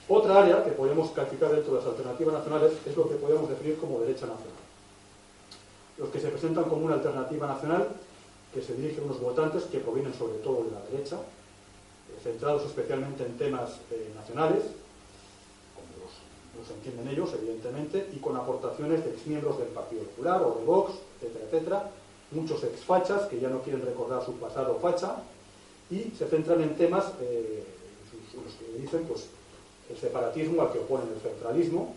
Otra área que podemos calificar dentro de las alternativas nacionales es lo que podemos definir como derecha nacional. Los que se presentan como una alternativa nacional, que se dirigen a unos votantes que provienen sobre todo de la derecha, eh, centrados especialmente en temas eh, nacionales, los, entienden ellos, evidentemente, y con aportaciones de exmiembros del Partido Popular o de Vox, etcétera, etcétera, muchos exfachas que ya no quieren recordar su pasado facha, y se centran en temas, eh, los que dicen, pues, el separatismo al que oponen el centralismo,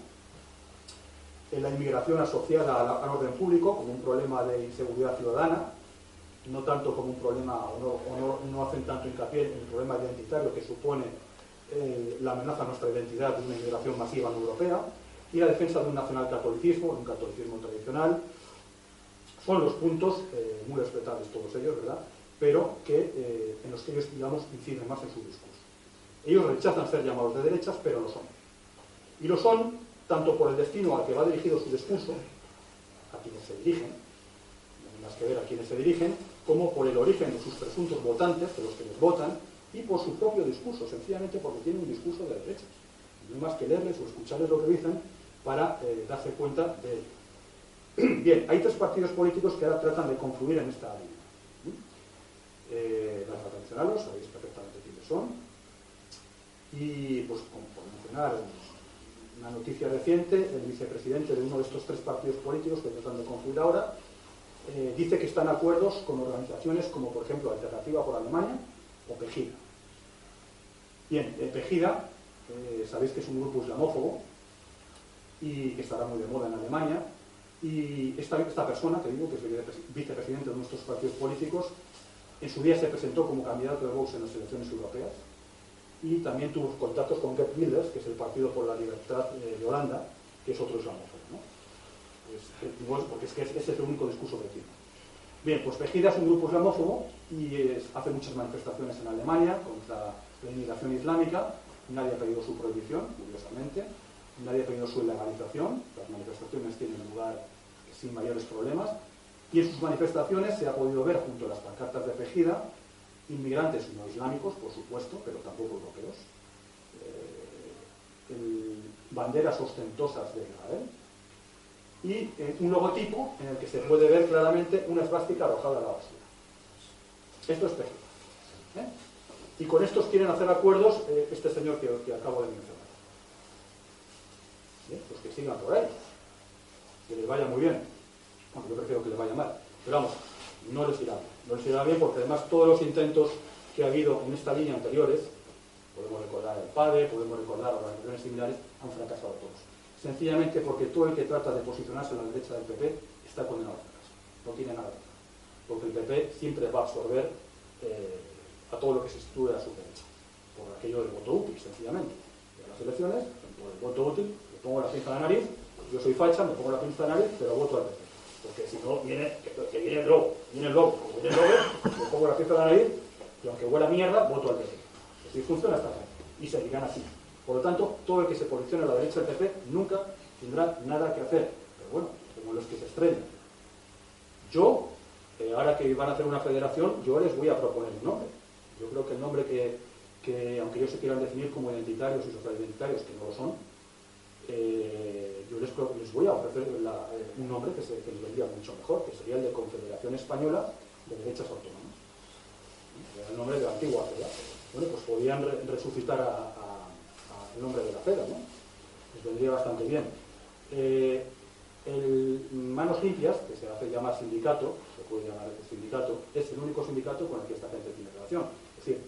en la inmigración asociada al, orden público como un problema de inseguridad ciudadana, no tanto como un problema, o no, hacen tanto hincapié en el problema identitario que supone eh, la amenaza a nuestra identidad de una inmigración masiva no europea, y la defensa de un nacional catolicismo, de un catolicismo tradicional. Son los puntos, eh, muy respetables todos ellos, ¿verdad?, pero que, eh, en los que ellos, digamos, inciden más en su discurso. Ellos rechazan ser llamados de derechas, pero lo son. Y lo son tanto por el destino al que va dirigido su discurso, a quienes se dirigen, no hay más que ver a quienes se dirigen, como por el origen de sus presuntos votantes, de los que les votan, y por su propio discurso, sencillamente porque tienen un discurso de derechas. No hay más que leerles o escucharles lo que dicen para eh, darse cuenta de (clears throat) Bien, hay tres partidos políticos que ahora tratan de confluir en esta línea. Eh, las tradicionales, sabéis perfectamente quiénes son. Y, pues, como por mencionar una noticia reciente, el vicepresidente de uno de estos tres partidos políticos que tratan de confluir ahora, eh, dice que están acuerdos con organizaciones como, por ejemplo, Alternativa por Alemania o Pejida. Bien, eh, Pejida, sabéis que es un grupo islamófobo y que estará muy de moda en Alemania, y esta, persona, que digo, que es el vicepresidente de nuestros partidos políticos, en su día se presentó como candidato de Vox en las elecciones europeas y también tuvo contactos con Gert Wilders, que es el Partido por la Libertad eh, de Holanda, que es otro islamófobo. porque es que ese es el único discurso que tiene. Bien, pues Pejida es un grupo islamófobo y hace muchas manifestaciones en Alemania contra inmigración islámica. Nadie ha pedido su prohibición, curiosamente. Nadie ha pedido su ilegalización. Las manifestaciones tienen lugar sin mayores problemas. Y en sus manifestaciones se ha podido ver, junto a las pancartas de Pejida, inmigrantes no islámicos, por supuesto, pero tampoco europeos, eh, banderas ostentosas de Israel y eh, un logotipo en el que se puede ver claramente una esvástica arrojada a la basura. Esto es Pejida. ¿eh? Y con estos quieren hacer acuerdos este señor que, acabo de mencionar. Pues que sigan por ahí. Que les vaya muy bien yo prefiero que le vaya mal. Pero vamos, no les irá bien. No les irá bien porque además todos los intentos que ha habido en esta línea anteriores, podemos recordar el PADE, podemos recordar organizaciones similares, han fracasado todos. Sencillamente porque todo el que trata de posicionarse a la derecha del PP está condenado a fracaso. No tiene nada que hacer. Porque el PP siempre va a absorber eh, a todo lo que se sitúe a su derecha. Por aquello del voto útil, sencillamente. Y en las elecciones, por el voto útil, le pongo la pinza a la nariz, yo soy facha, me pongo la pinza a la nariz, pero voto al PP porque si no, viene, que, viene el lobo, viene el lobo, como viene el lobo, le pongo la pieza de la nariz, y aunque huela mierda, voto al PP. Así funciona esta gente, y seguirán así. Por lo tanto, todo el que se posicione a la derecha del PP nunca tendrá nada que hacer. Pero bueno, como los que se estrellan. Yo, eh, ahora que van a hacer una federación, yo les voy a proponer un nombre. Yo creo que el nombre que, que aunque ellos se quieran definir como identitarios y socioidentitarios, que no lo son, eh, yo les, voy a ofrecer eh, un nombre que, se, les vendría mucho mejor, que sería el de Confederación Española de Derechas Autónomas. Era el nombre de la antigua FEDA. Bueno, pues podrían resucitar a, el nombre de la FEDA, ¿no? Les vendría bastante bien. Eh, el Manos Limpias, que se hace llamar sindicato, se puede llamar sindicato, es el único sindicato con el que esta gente tiene relación. Decir,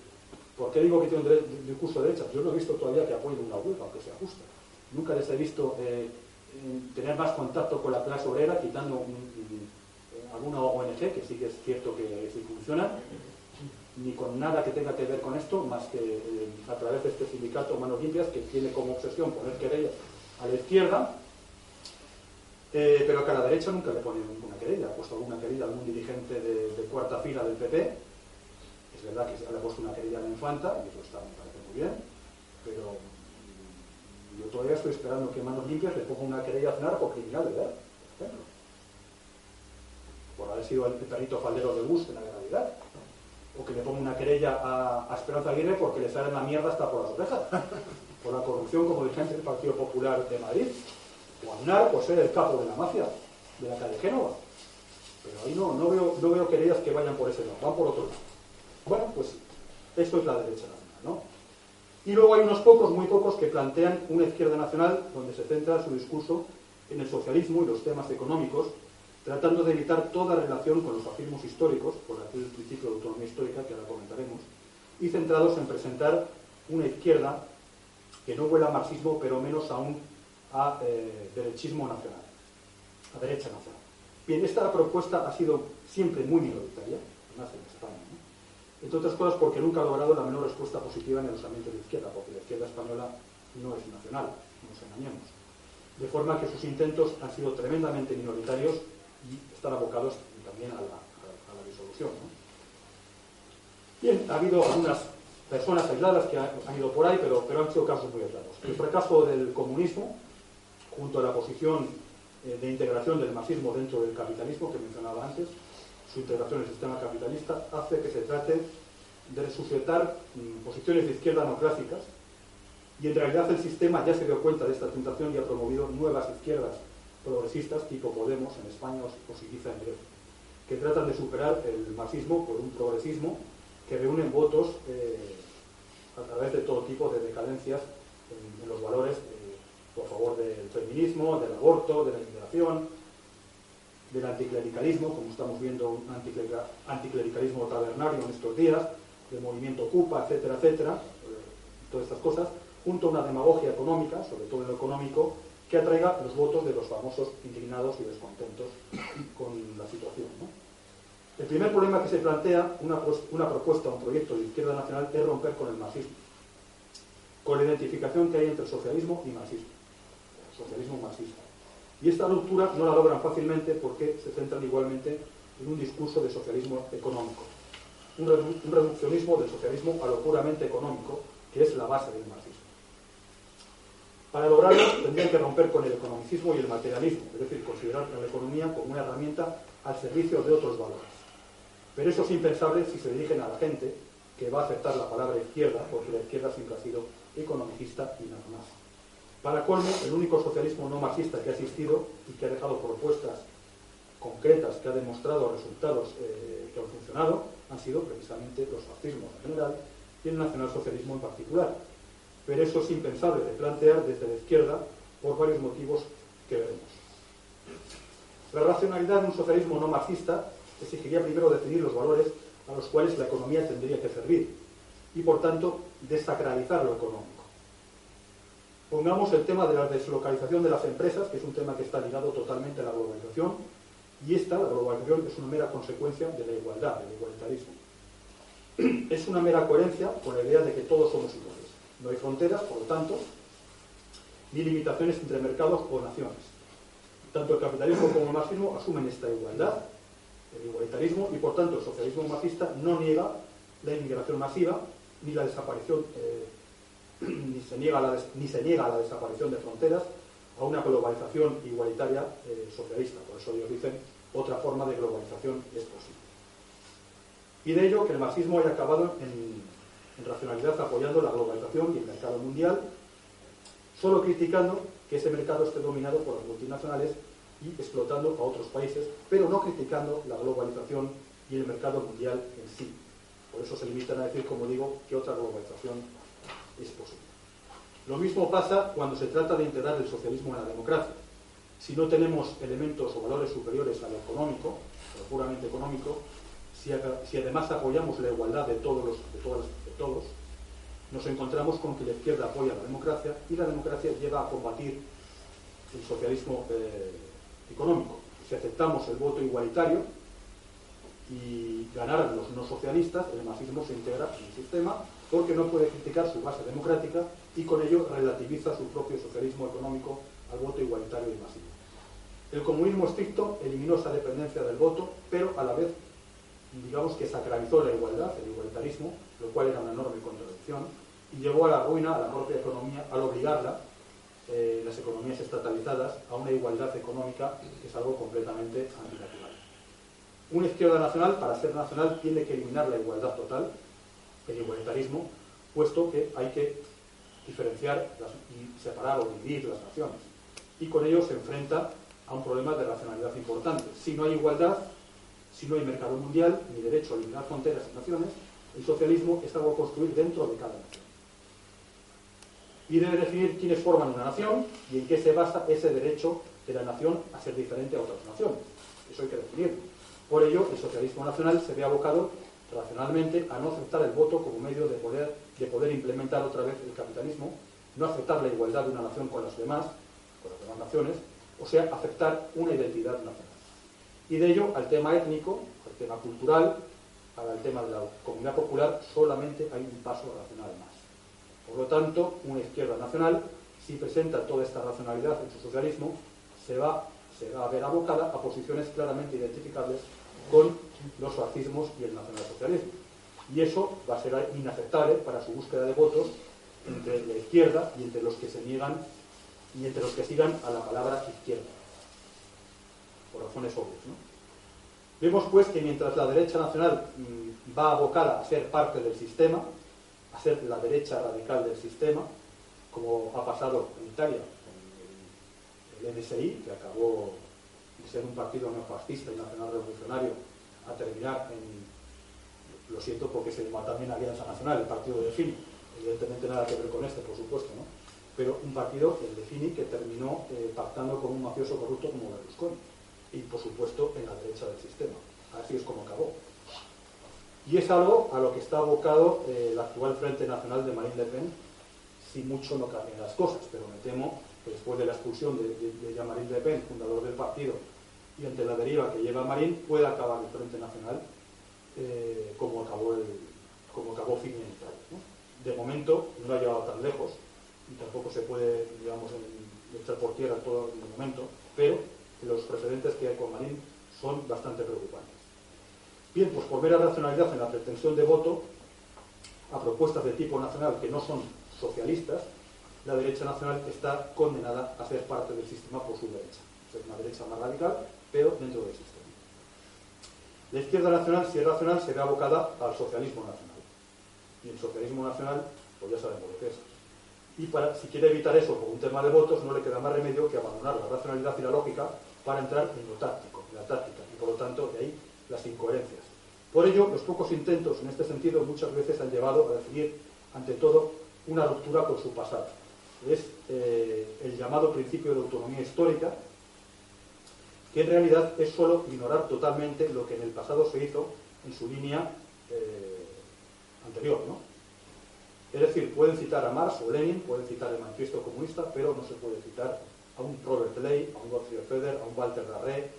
¿por qué digo que tiene un discurso de derecha? Yo no he visto todavía que apoyen una huelga, aunque sea justa nunca les he visto eh, tener más contacto con la clase obrera, quitando alguna ONG, que sí que es cierto que sí funciona, ni con nada que tenga que ver con esto, más que eh, a través de este sindicato Manos Limpias, que tiene como obsesión poner querella a la izquierda, eh, pero que a la derecha nunca le pone ninguna querella. Ha puesto alguna querella a algún dirigente de, cuarta fila del PP. Es verdad que se le ha puesto una querella a la infanta, y eso está, me parece muy bien, pero Yo todavía estoy esperando que Manos Limpias le ponga una querella a cenar por criminal de edad, por ejemplo. Por haber sido el perrito faldero de bus en la Navidad. O que le ponga una querella a, a Esperanza Aguirre porque le sale la mierda hasta por las orejas. (laughs) Por la corrupción como dirigente del Partido Popular de Madrid. O Aznar por ser el capo de la mafia de la calle Génova. Pero ahí no, no veo, no veo querellas que vayan por ese lado, van por otro lado. Bueno, pues esto es la derecha nacional, ¿no? Y luego hay unos pocos, muy pocos, que plantean una izquierda nacional donde se centra su discurso en el socialismo y los temas económicos, tratando de evitar toda relación con los afirmos históricos, por aquel principio de autonomía histórica que ahora comentaremos, y centrados en presentar una izquierda que no huela a marxismo, pero menos aún a eh, derechismo nacional, a derecha nacional. Bien, esta propuesta ha sido siempre muy minoritaria, más en España. Entre otras cosas porque nunca ha logrado la menor respuesta positiva en los ambientes de izquierda, porque la izquierda española no es nacional, no nos engañemos. De forma que sus intentos han sido tremendamente minoritarios y están abocados también a la, disolución. Bien, ha habido algunas personas aisladas que han, ido por ahí, pero, pero han sido casos muy aislados. El fracaso del comunismo, junto a la posición eh, de integración del marxismo dentro del capitalismo que mencionaba antes, su integración en el sistema capitalista, hace que se trate de resucitar mm, posiciones de izquierda no clásicas y en realidad el sistema ya se dio cuenta de esta tentación y ha promovido nuevas izquierdas progresistas tipo Podemos en España o Siriza en Grecia, que tratan de superar el marxismo por un progresismo que reúnen votos eh, a través de todo tipo de decadencias en, los valores eh, por favor del feminismo, del aborto, de la inmigración, del anticlericalismo, como estamos viendo un anticlericalismo tabernario en estos días, del movimiento Cupa, etcétera, etcétera, eh, todas estas cosas, junto a una demagogia económica, sobre todo en lo económico, que atraiga los votos de los famosos indignados y descontentos con la situación. El primer problema que se plantea una, una propuesta, un proyecto de izquierda nacional, es romper con el marxismo, con la identificación que hay entre socialismo y marxismo, socialismo marxista. Y esta ruptura no la logran fácilmente porque se centran igualmente en un discurso de socialismo económico, un, redu un reduccionismo del socialismo a lo puramente económico, que es la base del marxismo. Para lograrlo tendrían que romper con el economicismo y el materialismo, es decir, considerar a la economía como una herramienta al servicio de otros valores. Pero eso es impensable si se dirigen a la gente que va a aceptar la palabra izquierda, porque la izquierda siempre ha sido economicista y nada más. Para colmo, el único socialismo no marxista que ha existido y que ha dejado propuestas concretas que ha demostrado resultados eh, que han funcionado han sido precisamente los fascismos en general y el nacionalsocialismo en particular. Pero eso es impensable de plantear desde la izquierda por varios motivos que veremos. La racionalidad de un socialismo no marxista exigiría primero definir los valores a los cuales la economía tendría que servir y, por tanto, desacralizar lo económico. Pongamos el tema de la deslocalización de las empresas, que es un tema que está ligado totalmente a la globalización, y esta, la globalización, es una mera consecuencia de la igualdad, del igualitarismo. (clears throat) Es una mera coherencia con la idea de que todos somos iguales. No hay fronteras, por lo tanto, ni limitaciones entre mercados o naciones. Tanto el capitalismo como el marxismo asumen esta igualdad, el igualitarismo, y por tanto el socialismo marxista no niega la inmigración masiva ni la desaparición eh, (clears throat) ni se niega la, ni se niega la desaparición de fronteras a una globalización igualitaria eh, socialista. Por eso ellos dicen otra forma de globalización es posible. Y de ello que el marxismo haya acabado en, en racionalidad apoyando la globalización y el mercado mundial, solo criticando que ese mercado esté dominado por las multinacionales y explotando a otros países, pero no criticando la globalización y el mercado mundial en sí. Por eso se limitan a decir, como digo, que otra globalización es posible. Lo mismo pasa cuando se trata de integrar el socialismo en la democracia. Si no tenemos elementos o valores superiores a lo económico, a puramente económico, si, además apoyamos la igualdad de todos, los, de todos, nos encontramos con que la izquierda apoya la democracia y la democracia lleva a combatir el socialismo eh, económico. Si aceptamos el voto igualitario y ganaran los no socialistas, el marxismo se integra en el sistema porque no puede criticar su base democrática y con ello relativiza su propio socialismo económico al voto igualitario y masivo. El comunismo estricto eliminó esa dependencia del voto, pero a la vez, digamos que sacralizó la igualdad, el igualitarismo, lo cual era una enorme contradicción, y llevó a la ruina a la propia economía al obligarla eh, las economías estatalizadas a una igualdad económica que es algo completamente antinatural. Una izquierda nacional, para ser nacional, tiene que eliminar la igualdad total, el igualitarismo, puesto que hay que diferenciar y separar o dividir las naciones. Y con ello se enfrenta a un problema de racionalidad importante. Si no hay igualdad, si no hay mercado mundial, ni derecho a eliminar fronteras y naciones, el socialismo es algo a construir dentro de cada nación. Y debe definir quiénes forman una nación y en qué se basa ese derecho de la nación a ser diferente a otras naciones. Eso hay que definirlo. Por ello, el socialismo nacional se ve abocado racionalmente a no aceptar el voto como medio de poder, de poder implementar otra vez el capitalismo, no aceptar la igualdad de una nación con las demás, con las demás naciones, o sea, aceptar una identidad nacional. Y de ello al tema étnico, al tema cultural, al tema de la comunidad popular, solamente hay un paso racional más. Por lo tanto, una izquierda nacional, si presenta toda esta racionalidad en su socialismo, se va, se va a ver abocada a posiciones claramente identificables con los fascismos y el nacionalsocialismo. Y eso va a ser inaceptable para su búsqueda de votos entre la izquierda y entre los que se niegan y entre los que sigan a la palabra izquierda por razones obvias. Vemos pues que mientras la derecha nacional mm, va abocada a ser parte del sistema, a ser la derecha radical del sistema, como ha pasado en Italia con el, NSI, que acabó de ser un partido neofascista y nacional revolucionario, a terminar en, lo siento porque se llama también Alianza Nacional, el partido de Fini, evidentemente nada que ver con este, por supuesto, ¿no? pero un partido, el de Fini, que terminó eh, pactando con un mafioso corrupto como Berlusconi y por supuesto en la derecha del sistema. Así es como acabó. Y es algo a lo que está abocado eh, el actual Frente Nacional de Marine Le Pen, si mucho no cambian las cosas, pero me temo que después de la expulsión de, de, Jean-Marie Le Pen, fundador del partido, y ante la deriva que lleva Marín, puede acabar el Frente Nacional eh, como acabó el, como acabó en Italia. De momento no ha llegado tan lejos y tampoco se puede, digamos, echar por tierra todo el momento, pero los precedentes que hay con Marín son bastante preocupantes. Bien, pues por a racionalidad en la pretensión de voto a propuestas de tipo nacional que no son socialistas, la derecha nacional está condenada a ser parte del sistema por su derecha. Es una derecha más radical, pero dentro del sistema. La izquierda nacional, si es racional, será abocada al socialismo nacional. Y el socialismo nacional, pues ya sabemos lo que es y para, si quiere evitar eso por un tema de votos, no le queda más remedio que abandonar la racionalidad y la lógica para entrar en lo táctico, en la táctica, y por lo tanto de ahí las incoherencias. Por ello, los pocos intentos en este sentido muchas veces han llevado a definir, ante todo, una ruptura con su pasado. Es eh, el llamado principio de autonomía histórica, que en realidad es solo ignorar totalmente lo que en el pasado se hizo en su línea eh, anterior, ¿no? Es decir, pueden citar a Marx o Lenin, pueden citar el manifiesto comunista, pero no se puede citar a un Robert Ley, a un Gottfried Feder, a un Walter Darré,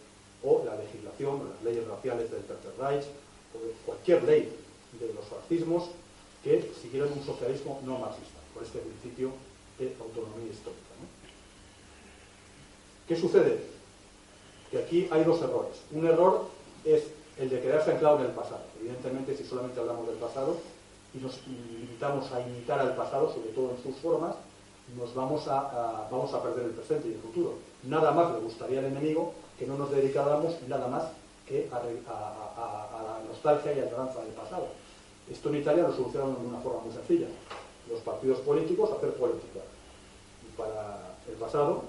o la legislación, o las leyes raciales del Tercer Reich, o cualquier ley de los fascismos que siguieran un socialismo no marxista, por este principio de autonomía histórica. ¿Qué sucede? Que aquí hay dos errores. Un error es el de quedarse anclado en el pasado. Evidentemente, si solamente hablamos del pasado, y nos limitamos a imitar al pasado, sobre todo en sus formas, nos vamos a, vamos a perder el presente y el futuro. Nada más le gustaría al enemigo que no nos dedicáramos nada más que a, la nostalgia y a añoranza del pasado. Esto en Italia lo solucionaron de una forma muy sencilla. Los partidos políticos hacer política. Y para el pasado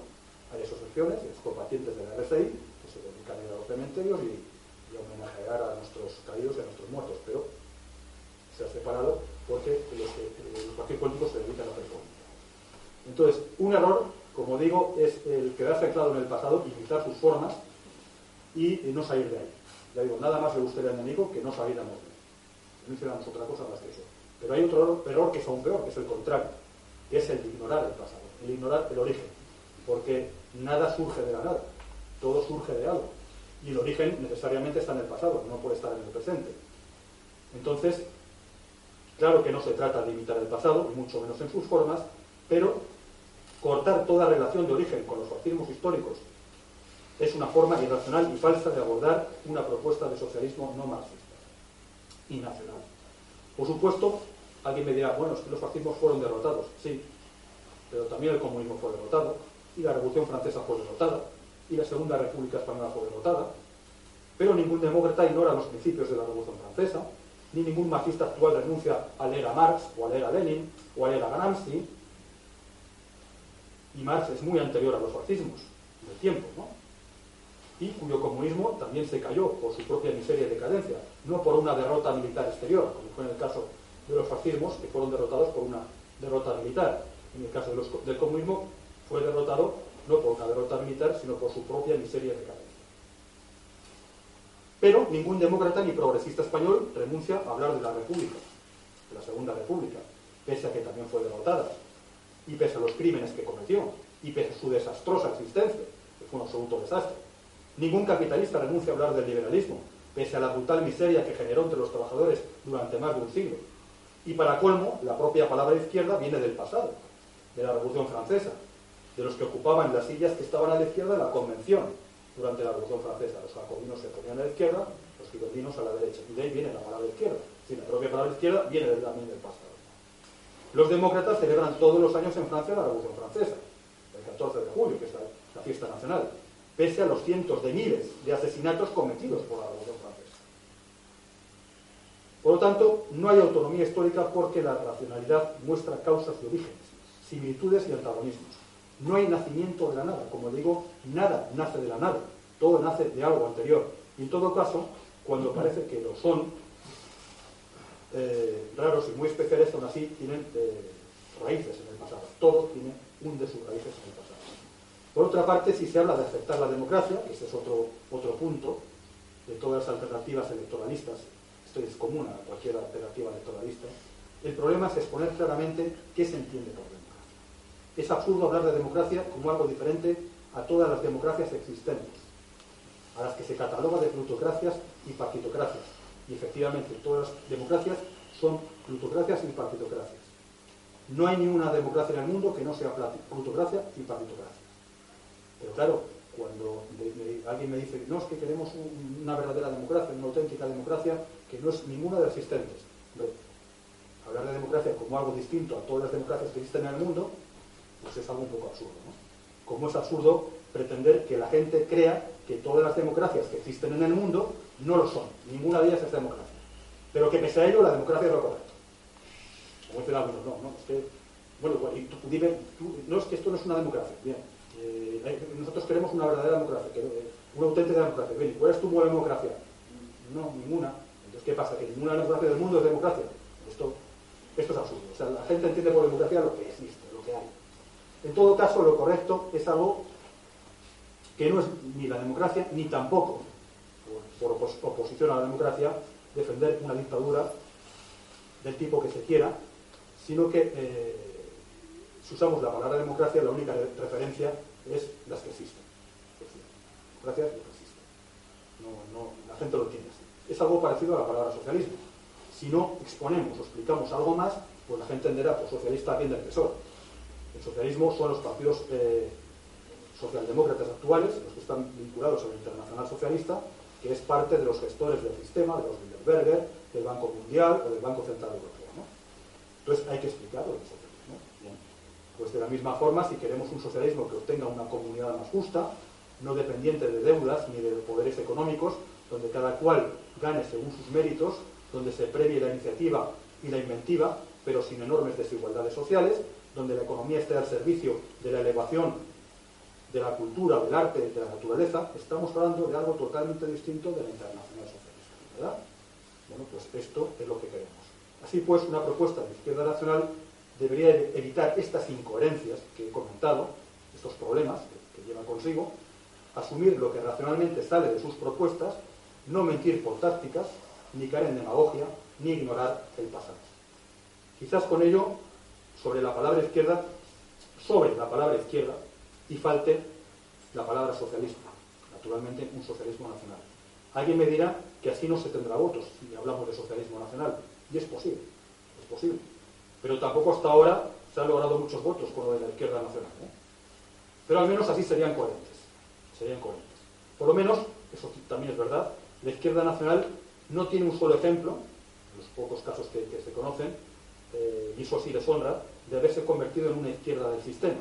hay asociaciones, combatientes de la que se dedican a ir a los cementerios y, y homenajear a nuestros caídos y a nuestros muertos. Pero se ha separado porque los, los partidos políticos se dedican a hacer política. Entonces, un error, como digo, es el quedarse anclado en el pasado, imitar sus formas y, no salir de ahí. Ya digo, nada más le gustaría al enemigo que no saliéramos de ahí. No hiciéramos otra cosa más que eso. Pero hay otro error que es aún peor, que es el contrario, que es el ignorar el pasado, el ignorar el origen. Porque nada surge de la nada, todo surge de algo. Y el origen necesariamente está en el pasado, no puede estar en el presente. Entonces, Claro que no se trata de imitar el pasado, mucho menos en sus formas, pero cortar toda relación de origen con los fascismos históricos es una forma irracional y falsa de abordar una propuesta de socialismo no marxista y nacional. Por supuesto, alguien me dirá, bueno, es que los fascismos fueron derrotados. Sí, pero también el comunismo fue derrotado, y la Revolución Francesa fue derrotada, y la Segunda República Española fue derrotada, pero ningún demócrata ignora los principios de la Revolución Francesa, ni ningún marxista actual renuncia a leer a Marx, o a leer a Lenin, o a leer a Gramsci, y Marx es muy anterior a los fascismos del tiempo, ¿no? y cuyo comunismo también se cayó por su propia miseria y decadencia, no por una derrota militar exterior, como fue en el caso de los fascismos, que fueron derrotados por una derrota militar. En el caso del comunismo fue derrotado no por una derrota militar, sino por su propia miseria y decadencia. Pero ningún demócrata ni progresista español renuncia a hablar de la República, de la Segunda República, pese a que también fue derrotada, y pese a los crímenes que cometió, y pese a su desastrosa existencia, que fue un absoluto desastre. Ningún capitalista renuncia a hablar del liberalismo, pese a la brutal miseria que generó entre los trabajadores durante más de un siglo. Y para colmo, la propia palabra izquierda viene del pasado, de la Revolución Francesa, de los que ocupaban las sillas que estaban a la izquierda de la Convención durante la Revolución Francesa. Los jacobinos se ponían a la izquierda, los girondinos a la derecha. Y de ahí viene la palabra izquierda. Sí, la propia palabra izquierda viene también del pasado. Los demócratas celebran todos los años en Francia la Revolución Francesa, el 14 de julio, que es la fiesta nacional pese a los cientos de miles de asesinatos cometidos por la Revolución Francesa. Por lo tanto, no hay autonomía histórica porque la racionalidad muestra causas y orígenes, similitudes y antagonismos. No hay nacimiento de la nada, como digo, nada nace de la nada, todo nace de algo anterior. Y en todo caso, cuando parece que lo son, eh, raros y muy especiales, aún así tienen eh, raíces en el pasado. Todo tiene un de sus raíces en el pasado. Por otra parte, si se habla de aceptar la democracia, que ese es otro, otro punto de todas las alternativas electoralistas, esto es común a cualquier alternativa electoralista, el problema es exponer claramente qué se entiende por. Es absurdo hablar de democracia como algo diferente a todas las democracias existentes, a las que se cataloga de plutocracias y partitocracias. Y efectivamente, todas las democracias son plutocracias y partitocracias. No hay ninguna democracia en el mundo que no sea plutocracia y partitocracia. Pero claro, cuando alguien me dice, no, es que queremos una verdadera democracia, una auténtica democracia, que no es ninguna de las existentes. hablar de democracia como algo distinto a todas las democracias que existen en el mundo, pues es algo un poco absurdo. ¿no? Como es absurdo pretender que la gente crea que todas las democracias que existen en el mundo no lo son, ninguna de ellas es democracia. Pero que pese a ello la democracia es lo correcto. Como dicen algunos, no, no, es que, bueno, y tú, dime, no es que esto no es una democracia, bien, eh, nosotros queremos una verdadera democracia, una auténtica democracia. ¿Cuál es tu buena democracia? No, ninguna. Entonces, ¿qué pasa? ¿Que ninguna democracia del mundo es democracia? Esto, esto es absurdo. O sea, la gente entiende por democracia lo que existe, lo que hay. En todo caso, lo correcto es algo que no es ni la democracia, ni tampoco, por, oposición a la democracia, defender una dictadura del tipo que se quiera, sino que eh, si usamos la palabra democracia, la única referencia es las que existen. Democracia es lo que existe. la gente lo entiende así. Es algo parecido a la palabra socialismo. Si no exponemos o explicamos algo más, pues la gente entenderá, pues socialista bien del tesoro. El socialismo son los partidos eh, socialdemócratas actuales, los que están vinculados al internacional socialista, que es parte de los gestores del sistema, de los Bilderberger, del Banco Mundial o del Banco Central Europeo. Entonces hay que explicarlo. Pues de la misma forma, si queremos un socialismo que obtenga una comunidad más justa, no dependiente de deudas ni de poderes económicos, donde cada cual gane según sus méritos, donde se premie la iniciativa y la inventiva, pero sin enormes desigualdades sociales, donde la economía esté al servicio de la elevación de la cultura, del arte, de la naturaleza, estamos hablando de algo totalmente distinto de la internacional socialista. Bueno, pues esto es lo que queremos. Así pues, una propuesta de izquierda nacional debería evitar estas incoherencias que he comentado, estos problemas que, llevan consigo, asumir lo que racionalmente sale de sus propuestas, no mentir por tácticas, ni caer en demagogia, ni ignorar el pasado. Quizás con ello, sobre la palabra izquierda, sobre la palabra izquierda, y falte la palabra socialismo, naturalmente un socialismo nacional. Alguien me dirá que así no se tendrá votos si hablamos de socialismo nacional, y es posible, es posible. Pero tampoco hasta ahora se han logrado muchos votos con lo de la izquierda nacional. ¿eh? Pero al menos así serían coherentes. Serían coherentes. Por lo menos, eso también es verdad, la izquierda nacional no tiene un solo ejemplo, en los pocos casos que, se conocen, eh, y eso de haberse convertido en una izquierda del sistema,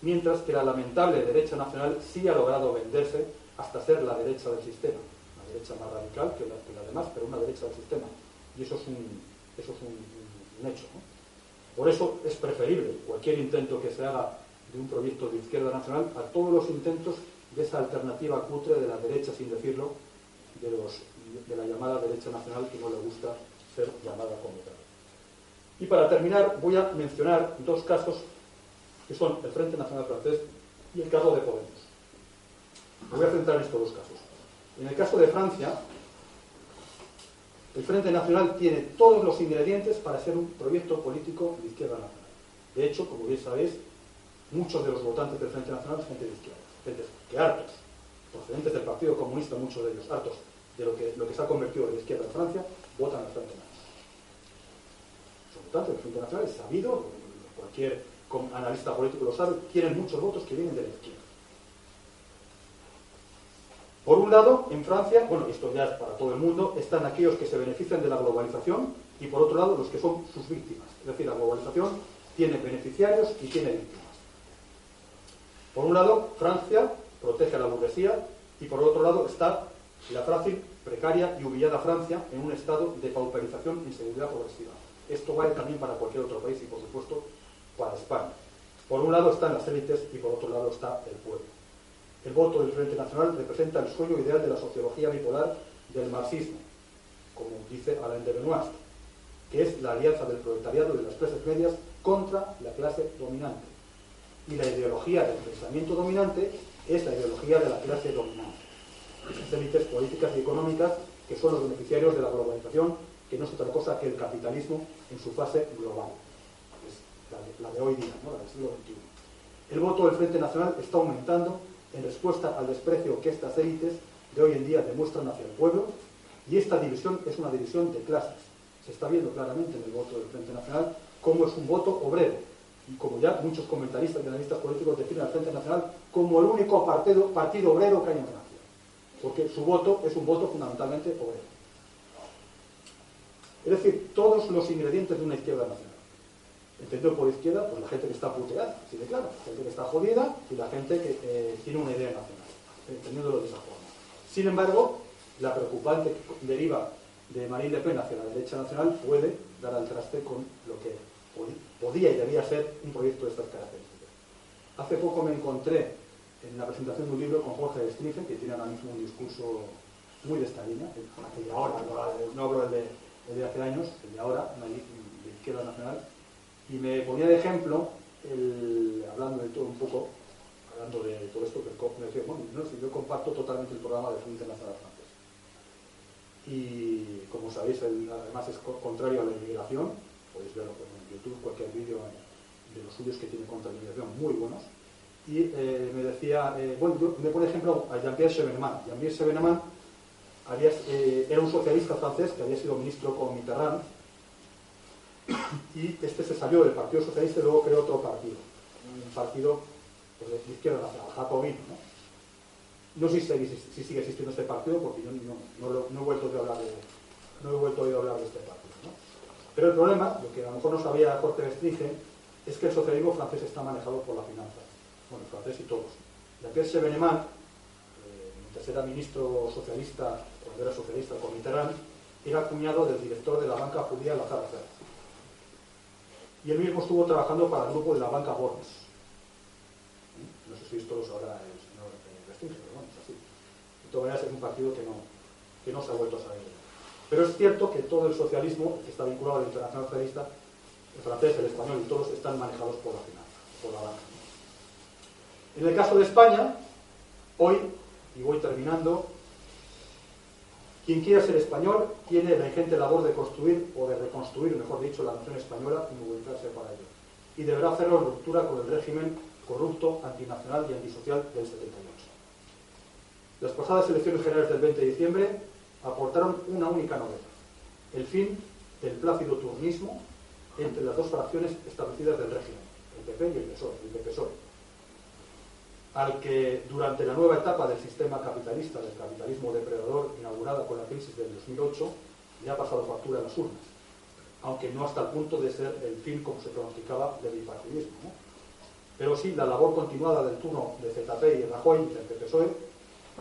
mientras que la lamentable derecha nacional sí ha logrado venderse hasta ser la derecha del sistema, una derecha más radical que la, demás, pero una derecha del sistema. Y eso es un, eso es un, hecho. Por eso es preferible cualquier intento que se haga de un proyecto de izquierda nacional a todos los intentos de esa alternativa cutre de la derecha, sin decirlo, de, de la llamada derecha nacional que no le gusta ser llamada como tal. Y para terminar, voy a mencionar dos casos que son el Frente Nacional Francés y el caso de Podemos. Me voy a centrar en estos dos casos. En el caso de Francia, el Frente Nacional tiene todos los ingredientes para ser un proyecto político de izquierda nacional. De hecho, como bien sabéis, muchos de los votantes del Frente Nacional son gente de izquierda, gente que hartos, procedentes del Partido Comunista, muchos de ellos hartos de lo que, lo que se ha convertido en la izquierda en Francia, votan al Frente Nacional. Del Frente Nacional, es sabido, cualquier analista político lo sabe, tienen muchos votos que vienen de la izquierda. Por un lado, en Francia, bueno, esto ya es para todo el mundo, están aquellos que se benefician de la globalización y por otro lado los que son sus víctimas. Es decir, la globalización tiene beneficiarios y tiene víctimas. Por un lado, Francia protege a la burguesía y por otro lado está la frágil, precaria y humillada Francia en un estado de pauperización e inseguridad progresiva. Esto vale también para cualquier otro país y por supuesto para España. Por un lado están las élites y por otro lado está el pueblo. El voto del Frente Nacional representa el sueño ideal de la sociología bipolar del marxismo, como dice Alain de Benoist, que es la alianza del proletariado y de las clases medias contra la clase dominante. Y la ideología del pensamiento dominante es la ideología de la clase dominante. Esas élites políticas y económicas que son los beneficiarios de la globalización, que no es otra cosa que el capitalismo en su fase global. Es la de, hoy día, ¿no? la del siglo XXI. El voto del Frente Nacional está aumentando en respuesta al desprecio que estas élites de hoy en día demuestran hacia el pueblo, y esta división es una división de clases. Se está viendo claramente en el voto del Frente Nacional cómo es un voto obrero, y como ya muchos comentaristas y analistas políticos definen al Frente Nacional como el único partido, partido obrero que hay en Francia, porque su voto es un voto fundamentalmente obrero. Es decir, todos los ingredientes de una izquierda nacional. Entendido por izquierda, pues la gente que está puteada, así de claro, la gente que está jodida y la gente que eh, tiene una idea nacional, entendiéndolo de esa forma. Sin embargo, la preocupante deriva de Marine Le Pen hacia la derecha nacional puede dar al traste con lo que podía y debía ser un proyecto de estas características. Hace poco me encontré en la presentación de un libro con Jorge Stringe, que tiene ahora mismo un discurso muy de esta línea, el de ahora, no hablo de, de hace años, el de ahora, de izquierda nacional, y me ponía de ejemplo, hablando de todo un poco, hablando de todo esto, que me decía, bueno, no, si yo comparto totalmente el programa de Frente Internacional Francés. Y como sabéis, además es contrario a la inmigración, podéis verlo en YouTube, cualquier vídeo de los suyos que tiene contra la inmigración, muy buenos. Y eh, me decía, eh, bueno, yo, me pone ejemplo a Jean-Pierre Chevènement. Jean-Pierre Chevènement eh, era un socialista francés que había sido ministro con Mitterrand y este se salió del Partido Socialista y luego creó otro partido, un partido pues, de izquierda nacional, jacobino. ¿no? sé si, sigue existiendo este partido porque yo no, he vuelto a hablar de, no oír hablar de este partido. ¿no? Pero el problema, lo que a lo mejor no sabía Jorge Restringe, es que el socialismo francés está manejado por la finanza. Bueno, el francés y todos. Jean-Pierre Seveneman, eh, mientras era ministro socialista, era socialista con era cuñado del director de la banca judía Lazar y él mismo estuvo trabajando para el grupo de la banca Borges. No sé si esto lo sabrá el señor Restringe, pero bueno, es así. De todas maneras, es un partido que no, que no se ha vuelto a saber. Pero es cierto que todo el socialismo, que está vinculado al internacional socialista, el francés, el español y todos están manejados por la finanza, por la banca. En el caso de España, hoy, y voy terminando, quien quiera ser español tiene la ingente labor de construir o de reconstruir, mejor dicho, la nación española y movilizarse para ello. Y deberá hacerlo en ruptura con el régimen corrupto, antinacional y antisocial del 78. Las pasadas elecciones generales del 20 de diciembre aportaron una única novedad, el fin del plácido turnismo entre las dos fracciones establecidas del régimen, el PP y el PSOE, el PSOE al que durante la nueva etapa del sistema capitalista, del capitalismo depredador inaugurada con la crisis del 2008, le ha pasado factura en las urnas. aunque no hasta el punto de ser el fin, como se pronosticaba, del bipartidismo. Pero sí, la labor continuada del turno de ZP y de Rajoy, del PSOE,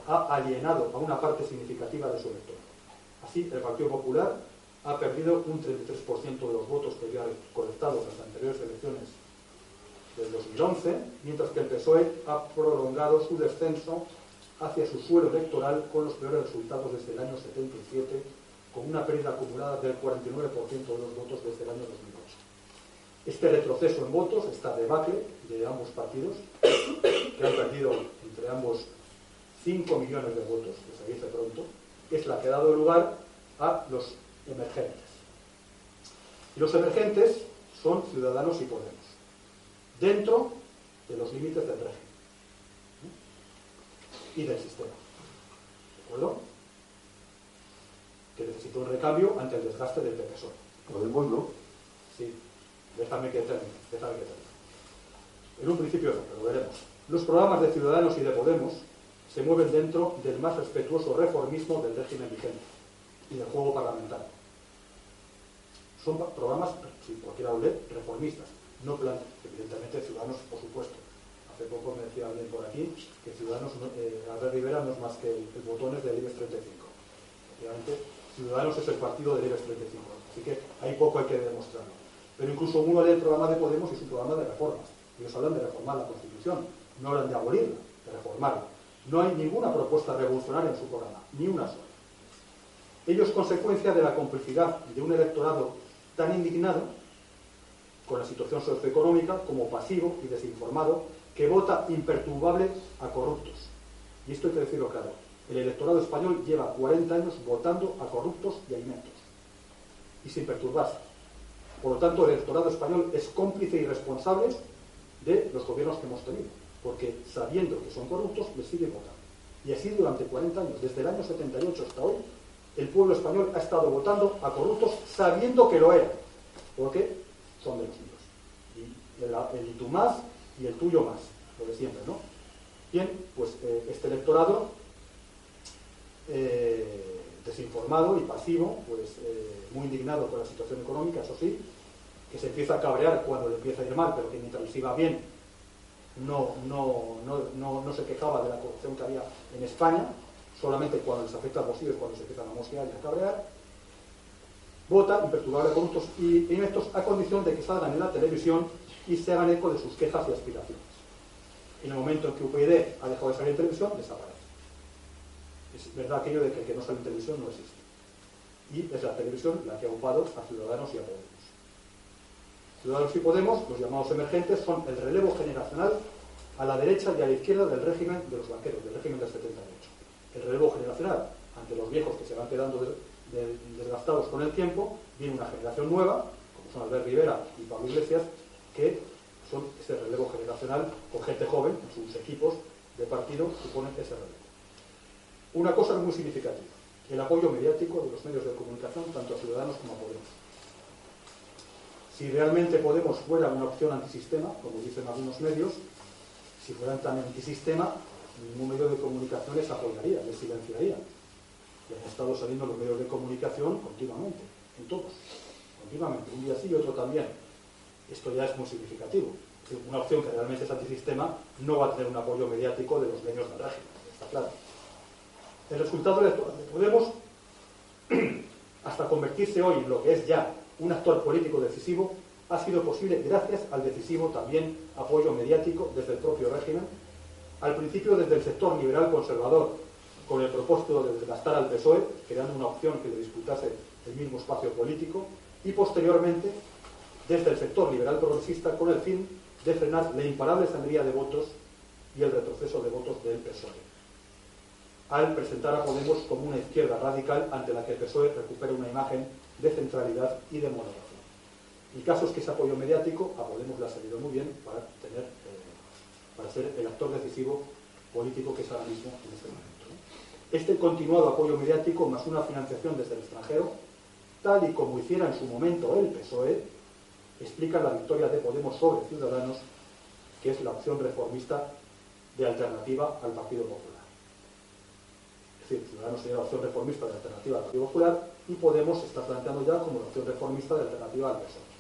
ha alienado a una parte significativa de su electorado. Así, el Partido Popular ha perdido un 33% de los votos que había colectado en las anteriores elecciones del 2011, mientras que el PSOE ha prolongado su descenso hacia su suelo electoral con los peores resultados desde el año 77, con una pérdida acumulada del 49% de los votos desde el año 2008. Este retroceso en votos, esta debacle de ambos partidos, que han perdido entre ambos 5 millones de votos, que se dice pronto, es la que ha dado lugar a los emergentes. Y los emergentes son Ciudadanos y Podemos, dentro de los límites del régimen y del sistema. ¿De acuerdo? Que necesita un recambio ante el desgaste del PSOE. Podemos, ¿no? Sí, déjame que termine, déjame que termine. En un principio no, pero veremos. Los programas de Ciudadanos y de Podemos se mueven dentro del más respetuoso reformismo del régimen vigente y del juego parlamentario. Son programas, si cualquiera lo lee, reformistas, no plan, evidentemente Ciudadanos, por supuesto. Hace poco me decía alguien por aquí que Ciudadanos, eh, Albert Rivera no es más que el, el botones del IBEX 35. Obviamente, Ciudadanos es el partido del IBEX 35, así que hay poco hay que demostrarlo. Pero incluso uno lee el programa de Podemos y es un programa de reformas. Ellos hablan de reformar la Constitución, no hablan de abolirla, de reformarla. No hay ninguna propuesta revolucionaria en su programa, ni una sola. Ello es consecuencia de la complicidad de un electorado tan indignado con la situación socioeconómica como pasivo y desinformado que vota imperturbable a corruptos. Y esto hay que decirlo claro. El electorado español lleva 40 años votando a corruptos y a ineptos. Y sin perturbarse. Por lo tanto, el electorado español es cómplice y responsable de los gobiernos que hemos tenido porque sabiendo que son corruptos, les sigue votando. Y así durante 40 años, desde el año 78 hasta hoy, el pueblo español ha estado votando a corruptos sabiendo que lo eran, porque son de los míos. Y el, el tú más y el tuyo más, lo de siempre, ¿no? Bien, pues eh, este electorado eh, desinformado y pasivo, pues eh, muy indignado con la situación económica, eso sí, que se empieza a cabrear cuando le empieza a ir mal, pero que mientras les iba bien no, no, no, no, se quejaba de la corrupción que había en España, solamente cuando les afecta a los hijos, cuando se empiezan a mosquear y a cabrear, vota imperturbable corruptos y ineptos a condición de que salgan en la televisión y se hagan eco de sus quejas y aspiraciones. En el momento en que UPyD ha dejado de salir en televisión, desaparece. Es verdad aquello de que el que no sale en televisión no existe. Y es la televisión la que ha ocupado a Ciudadanos y a Podemos. Ciudadanos y Podemos, los llamados emergentes, son el relevo generacional a la derecha y a la izquierda del régimen de los banqueros, del régimen del 78. El relevo generacional ante los viejos que se van quedando desgastados con el tiempo, viene una generación nueva, como son Albert Rivera y Pablo Iglesias, que son ese relevo generacional con gente joven, en sus equipos de partido suponen ese relevo. Una cosa muy significativa, el apoyo mediático de los medios de comunicación, tanto a Ciudadanos como a Podemos si realmente Podemos fuera una opción antisistema, como dicen algunos medios, si fueran tan antisistema, ningún medio de comunicación les apoyaría, les silenciaría. Han estado saliendo los medios de comunicación continuamente, en todos, continuamente, un día sí y otro también. Esto ya es muy significativo. Una opción que realmente es antisistema no va a tener un apoyo mediático de los medios del régimen, está claro. El resultado de Podemos, (clears throat) hasta convertirse hoy en lo que es ya un actor político decisivo, ha sido posible gracias al decisivo también apoyo mediático desde el propio régimen, al principio desde el sector liberal conservador, con el propósito de desgastar al PSOE, creando una opción que le disputase el mismo espacio político, y posteriormente desde el sector liberal progresista con el fin de frenar la imparable sangría de votos y el retroceso de votos del PSOE, al presentar a Podemos como una izquierda radical ante la que el PSOE recupera una imagen de centralidad y de moderación. El caso es que ese apoyo mediático a Podemos le ha salido muy bien para, tener, eh, para ser el actor decisivo político que es ahora mismo en este momento. Este continuado apoyo mediático más una financiación desde el extranjero, tal y como hiciera en su momento el PSOE, explica la victoria de Podemos sobre Ciudadanos, que es la opción reformista de alternativa al Partido Popular. decir, Ciudadanos sería la opción reformista de alternativa al Partido Popular y Podemos se está planteando ya como la opción reformista de alternativa al PSOE.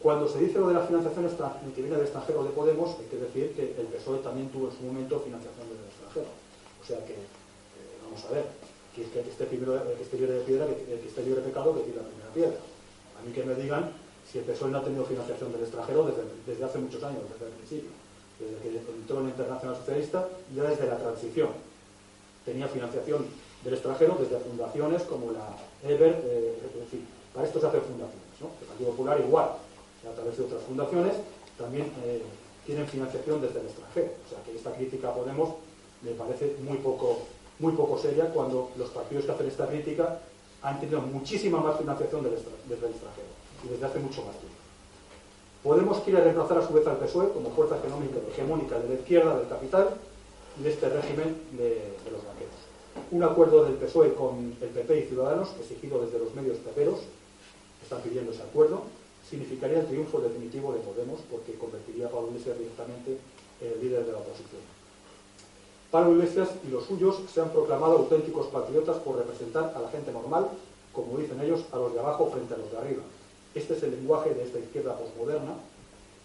Cuando se dice lo de la financiación que viene del extranjero de Podemos, hay que decir que el PSOE también tuvo en su momento financiación del sea que, eh, vamos a ver, que, que, esté primero, que esté libre de piedra, que, que esté libre de pecado, que tire la primera piedra. A mí que me digan si el PSOE no ha tenido financiación del extranjero desde, desde hace muchos años, desde el principio, desde que entró en la Internacional Socialista, ya desde la transición. Tenía financiación del extranjero desde fundaciones como la EBER, eh, es decir, para esto se hacen fundaciones, ¿no? El Partido Popular igual, a través de otras fundaciones, también eh, tienen financiación desde el extranjero. O sea que esta crítica Podemos me parece muy poco, muy poco seria cuando los partidos que hacen esta crítica han tenido muchísima más financiación desde el extranjero y desde hace mucho más tiempo. Podemos quiere reemplazar a su vez al PSOE como fuerza económica hegemónica de la izquierda, del capital y de este régimen de, los banqueros. Un acuerdo del PSOE con el PP y Ciudadanos, exigido desde los medios peperos, están pidiendo ese acuerdo, significaría el triunfo definitivo de Podemos porque convertiría a Pablo Iglesias directamente en el líder de la oposición. Pablo Iglesias y los suyos se han proclamado auténticos patriotas por representar a la gente normal, como dicen ellos, a los de abajo frente a los de arriba. Este es el lenguaje de esta izquierda posmoderna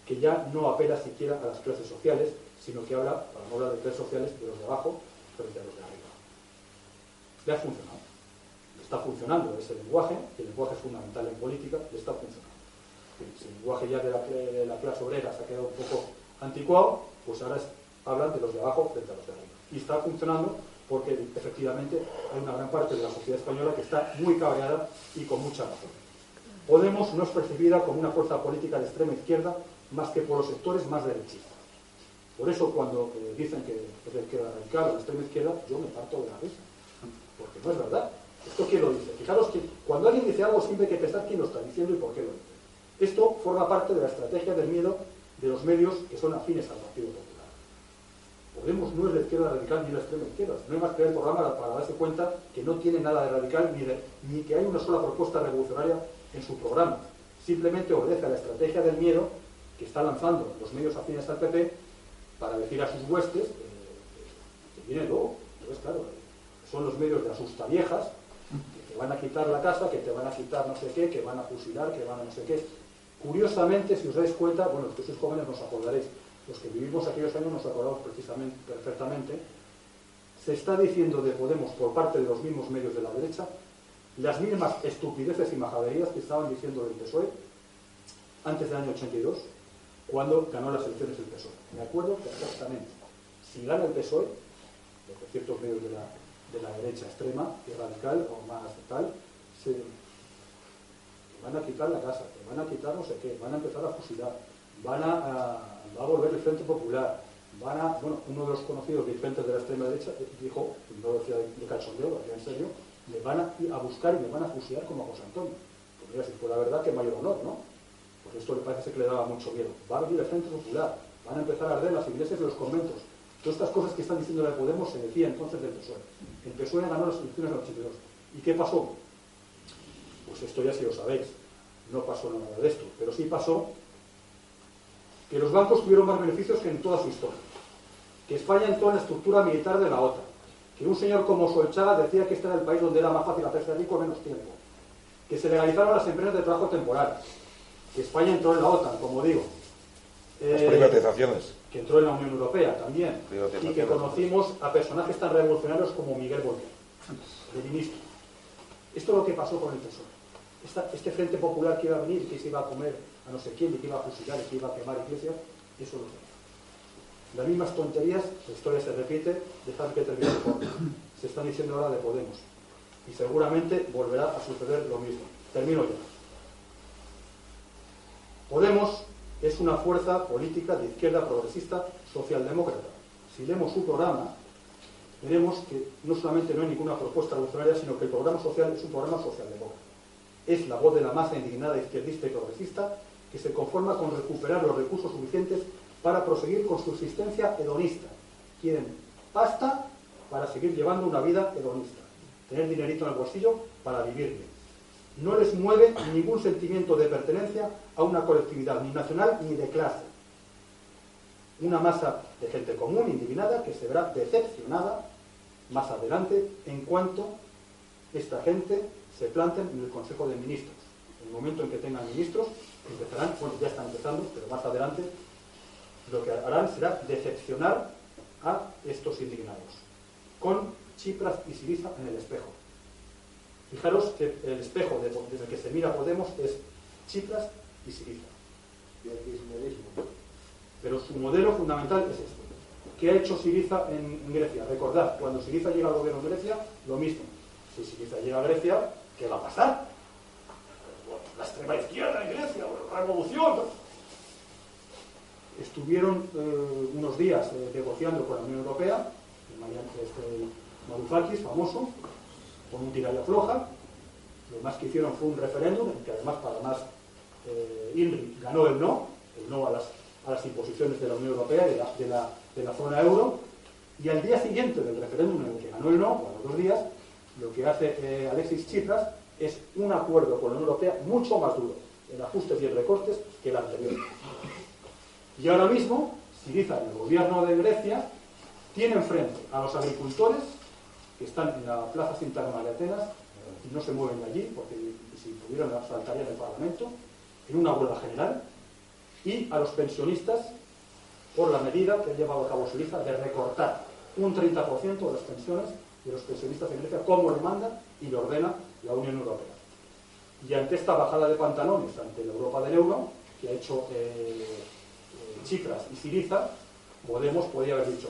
que ya no apela siquiera a las clases sociales, sino que habla, para no hablar de clases sociales, de los de abajo frente a los de arriba. Le ha funcionado. Está funcionando ese lenguaje, el lenguaje es fundamental en política, le está funcionando si el lenguaje ya de la, clase obrera se ha quedado un poco anticuado, pues ahora hablan de los de abajo frente a los de arriba. Y está funcionando porque efectivamente hay una gran parte de la sociedad española que está muy cabreada y con mucha razón. Podemos no es percibida como una fuerza política de extrema izquierda más que por los sectores más derechistas. Por eso cuando eh, dicen que es de izquierda radical o de extrema izquierda, yo me parto de la risa. Porque no es verdad. ¿Esto quién lo dice? Fijaros que cuando alguien dice algo siempre hay que pensar quién lo está diciendo y por qué lo dice. Esto forma parte de la estrategia del miedo de los medios que son afines al Partido Popular. Podemos no es la izquierda radical ni la extrema izquierda. No hay más que ver el programa para darse cuenta que no tiene nada de radical ni, que hay una sola propuesta revolucionaria en su programa. Simplemente obedece a la estrategia del miedo que está lanzando los medios afines al PP para decir a sus huestes eh, que viene luego. Entonces, claro, son los medios de asustaviejas que te van a quitar la casa, que te van a quitar no sé qué, que van a fusilar, que van a no sé qué Curiosamente, si os dais cuenta, bueno, los que sois jóvenes nos acordaréis, los que vivimos aquellos años nos acordamos precisamente, perfectamente, se está diciendo de Podemos por parte de los mismos medios de la derecha las mismas estupideces y majaderías que estaban diciendo del PSOE antes del año 82, cuando ganó las elecciones el PSOE. Me acuerdo perfectamente. Si gana el PSOE, lo ciertos medios de la, de la derecha extrema y radical o más tal, se, van a quitar la casa, que van a quitar no sé qué, van a empezar a fusilar, van a, va a volver el Frente Popular, van a, bueno, uno de los conocidos dirigentes de la extrema derecha dijo, no lo decía de, de cachondeo, lo decía en serio, le van a ir a buscar y le van a fusilar como a José Antonio. Pues si fuera verdad, que mayor honor, ¿no? Pues esto le parece que le daba mucho miedo. Va a venir el Frente Popular, van a empezar a arder las iglesias y los conventos. Todas estas cosas que están diciendo de Podemos se decía entonces del PSOE. El PSOE ganó las elecciones del 82. ¿Y qué pasó? Pues esto ya si lo sabéis. No pasó nada de esto. Pero sí pasó que los bancos tuvieron más beneficios que en toda su historia. Que España entró en la estructura militar de la OTAN. Que un señor como Solchaga decía que este era el país donde era más fácil hacerse rico en menos tiempo. Que se legalizaron las empresas de trabajo temporal. Que España entró en la OTAN, como digo. Las eh, privatizaciones. Que entró en la Unión Europea también. Y que conocimos a personajes tan revolucionarios como Miguel Volker, el ministro. Esto es lo que pasó con el Tesoro este Frente Popular que iba a venir, que se iba a comer a no sé quién, y que iba a fusilar, y que iba a quemar iglesias, eso lo sé. Las mismas tonterías, la historia se repite, dejad que termine Se están diciendo ahora de Podemos. Y seguramente volverá a suceder lo mismo. Termino ya. Podemos es una fuerza política de izquierda progresista socialdemócrata. Si leemos su programa, veremos que no solamente no hay ninguna propuesta revolucionaria, sino que el programa social es un programa socialdemócrata es la voz de la masa indignada izquierdista y progresista que se conforma con recuperar los recursos suficientes para proseguir con su existencia hedonista. Quieren pasta para seguir llevando una vida hedonista, tener dinerito en el bolsillo para vivir. No les mueve ningún sentimiento de pertenencia a una colectividad, ni nacional ni de clase. Una masa de gente común, indignada, que se verá decepcionada más adelante en cuanto esta gente se planten en el Consejo de Ministros. En el momento en que tengan ministros, empezarán, bueno, ya están empezando, pero más adelante, lo que harán será decepcionar a estos indignados, con Chipras y Siriza en el espejo. Fijaros que el espejo desde el que se mira Podemos es Chipras y Siriza. Pero su modelo fundamental es este. ¿Qué ha hecho Siriza en, Grecia? Recordad, cuando Siriza llega al gobierno de Grecia, lo mismo. Si Siriza llega a Grecia, ¿qué va a pasar? La extrema izquierda en Grecia, la revolución. Estuvieron eh, unos días eh, negociando con la Unión Europea, este, Varoufakis, famoso, con un tira floja. Lo más que hicieron fue un referéndum, en que además para más eh, INRI ganó el no, el no a las, a las imposiciones de la Unión Europea de la, de la, de la zona euro. Y al día siguiente del referéndum en el que ganó el no, o los dos días, lo que hace Alexis Tsipras es un acuerdo con la Unión Europea mucho más duro en ajustes y en recortes que el anterior. Y ahora mismo, Siriza, en el gobierno de Grecia, tiene enfrente a los agricultores que están en la plaza Sintarma de Atenas y no se mueven de allí, porque si pudieran saltarían el Parlamento, en una huelga general, y a los pensionistas por la medida que ha llevado a cabo Siriza de recortar un 30% de las pensiones de los pensionistas en Grecia, como lo manda y lo ordena la Unión Europea. Y ante esta bajada de pantalones, ante la Europa del euro, que ha hecho eh, eh, y Siriza, Podemos podría haber dicho,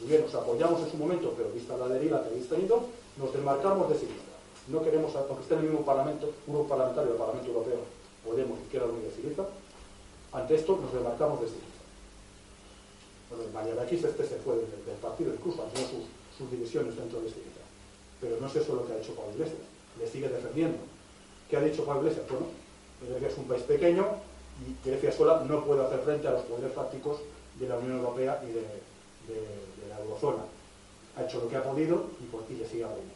bien, nos apoyamos en su momento, pero vista la deriva que habéis tenido, nos desmarcamos de Siriza. No queremos, aunque esté en el mismo parlamento, un parlamentario del Parlamento Europeo, Podemos, Izquierda Unida de Siriza, ante esto nos desmarcamos de Siriza. Bueno, Marianakis este se fue del, partido, incluso ante sus sus divisiones dentro de Siriza. Pero no es eso lo que ha hecho Pablo Iglesias. Le sigue defendiendo. ¿Qué ha dicho Pablo Iglesias? Bueno, Grecia es un país pequeño y Grecia sola no puede hacer frente a los poderes fácticos de la Unión Europea y de, la eurozona. Ha hecho lo que ha podido y, por, y le sigue apoyando.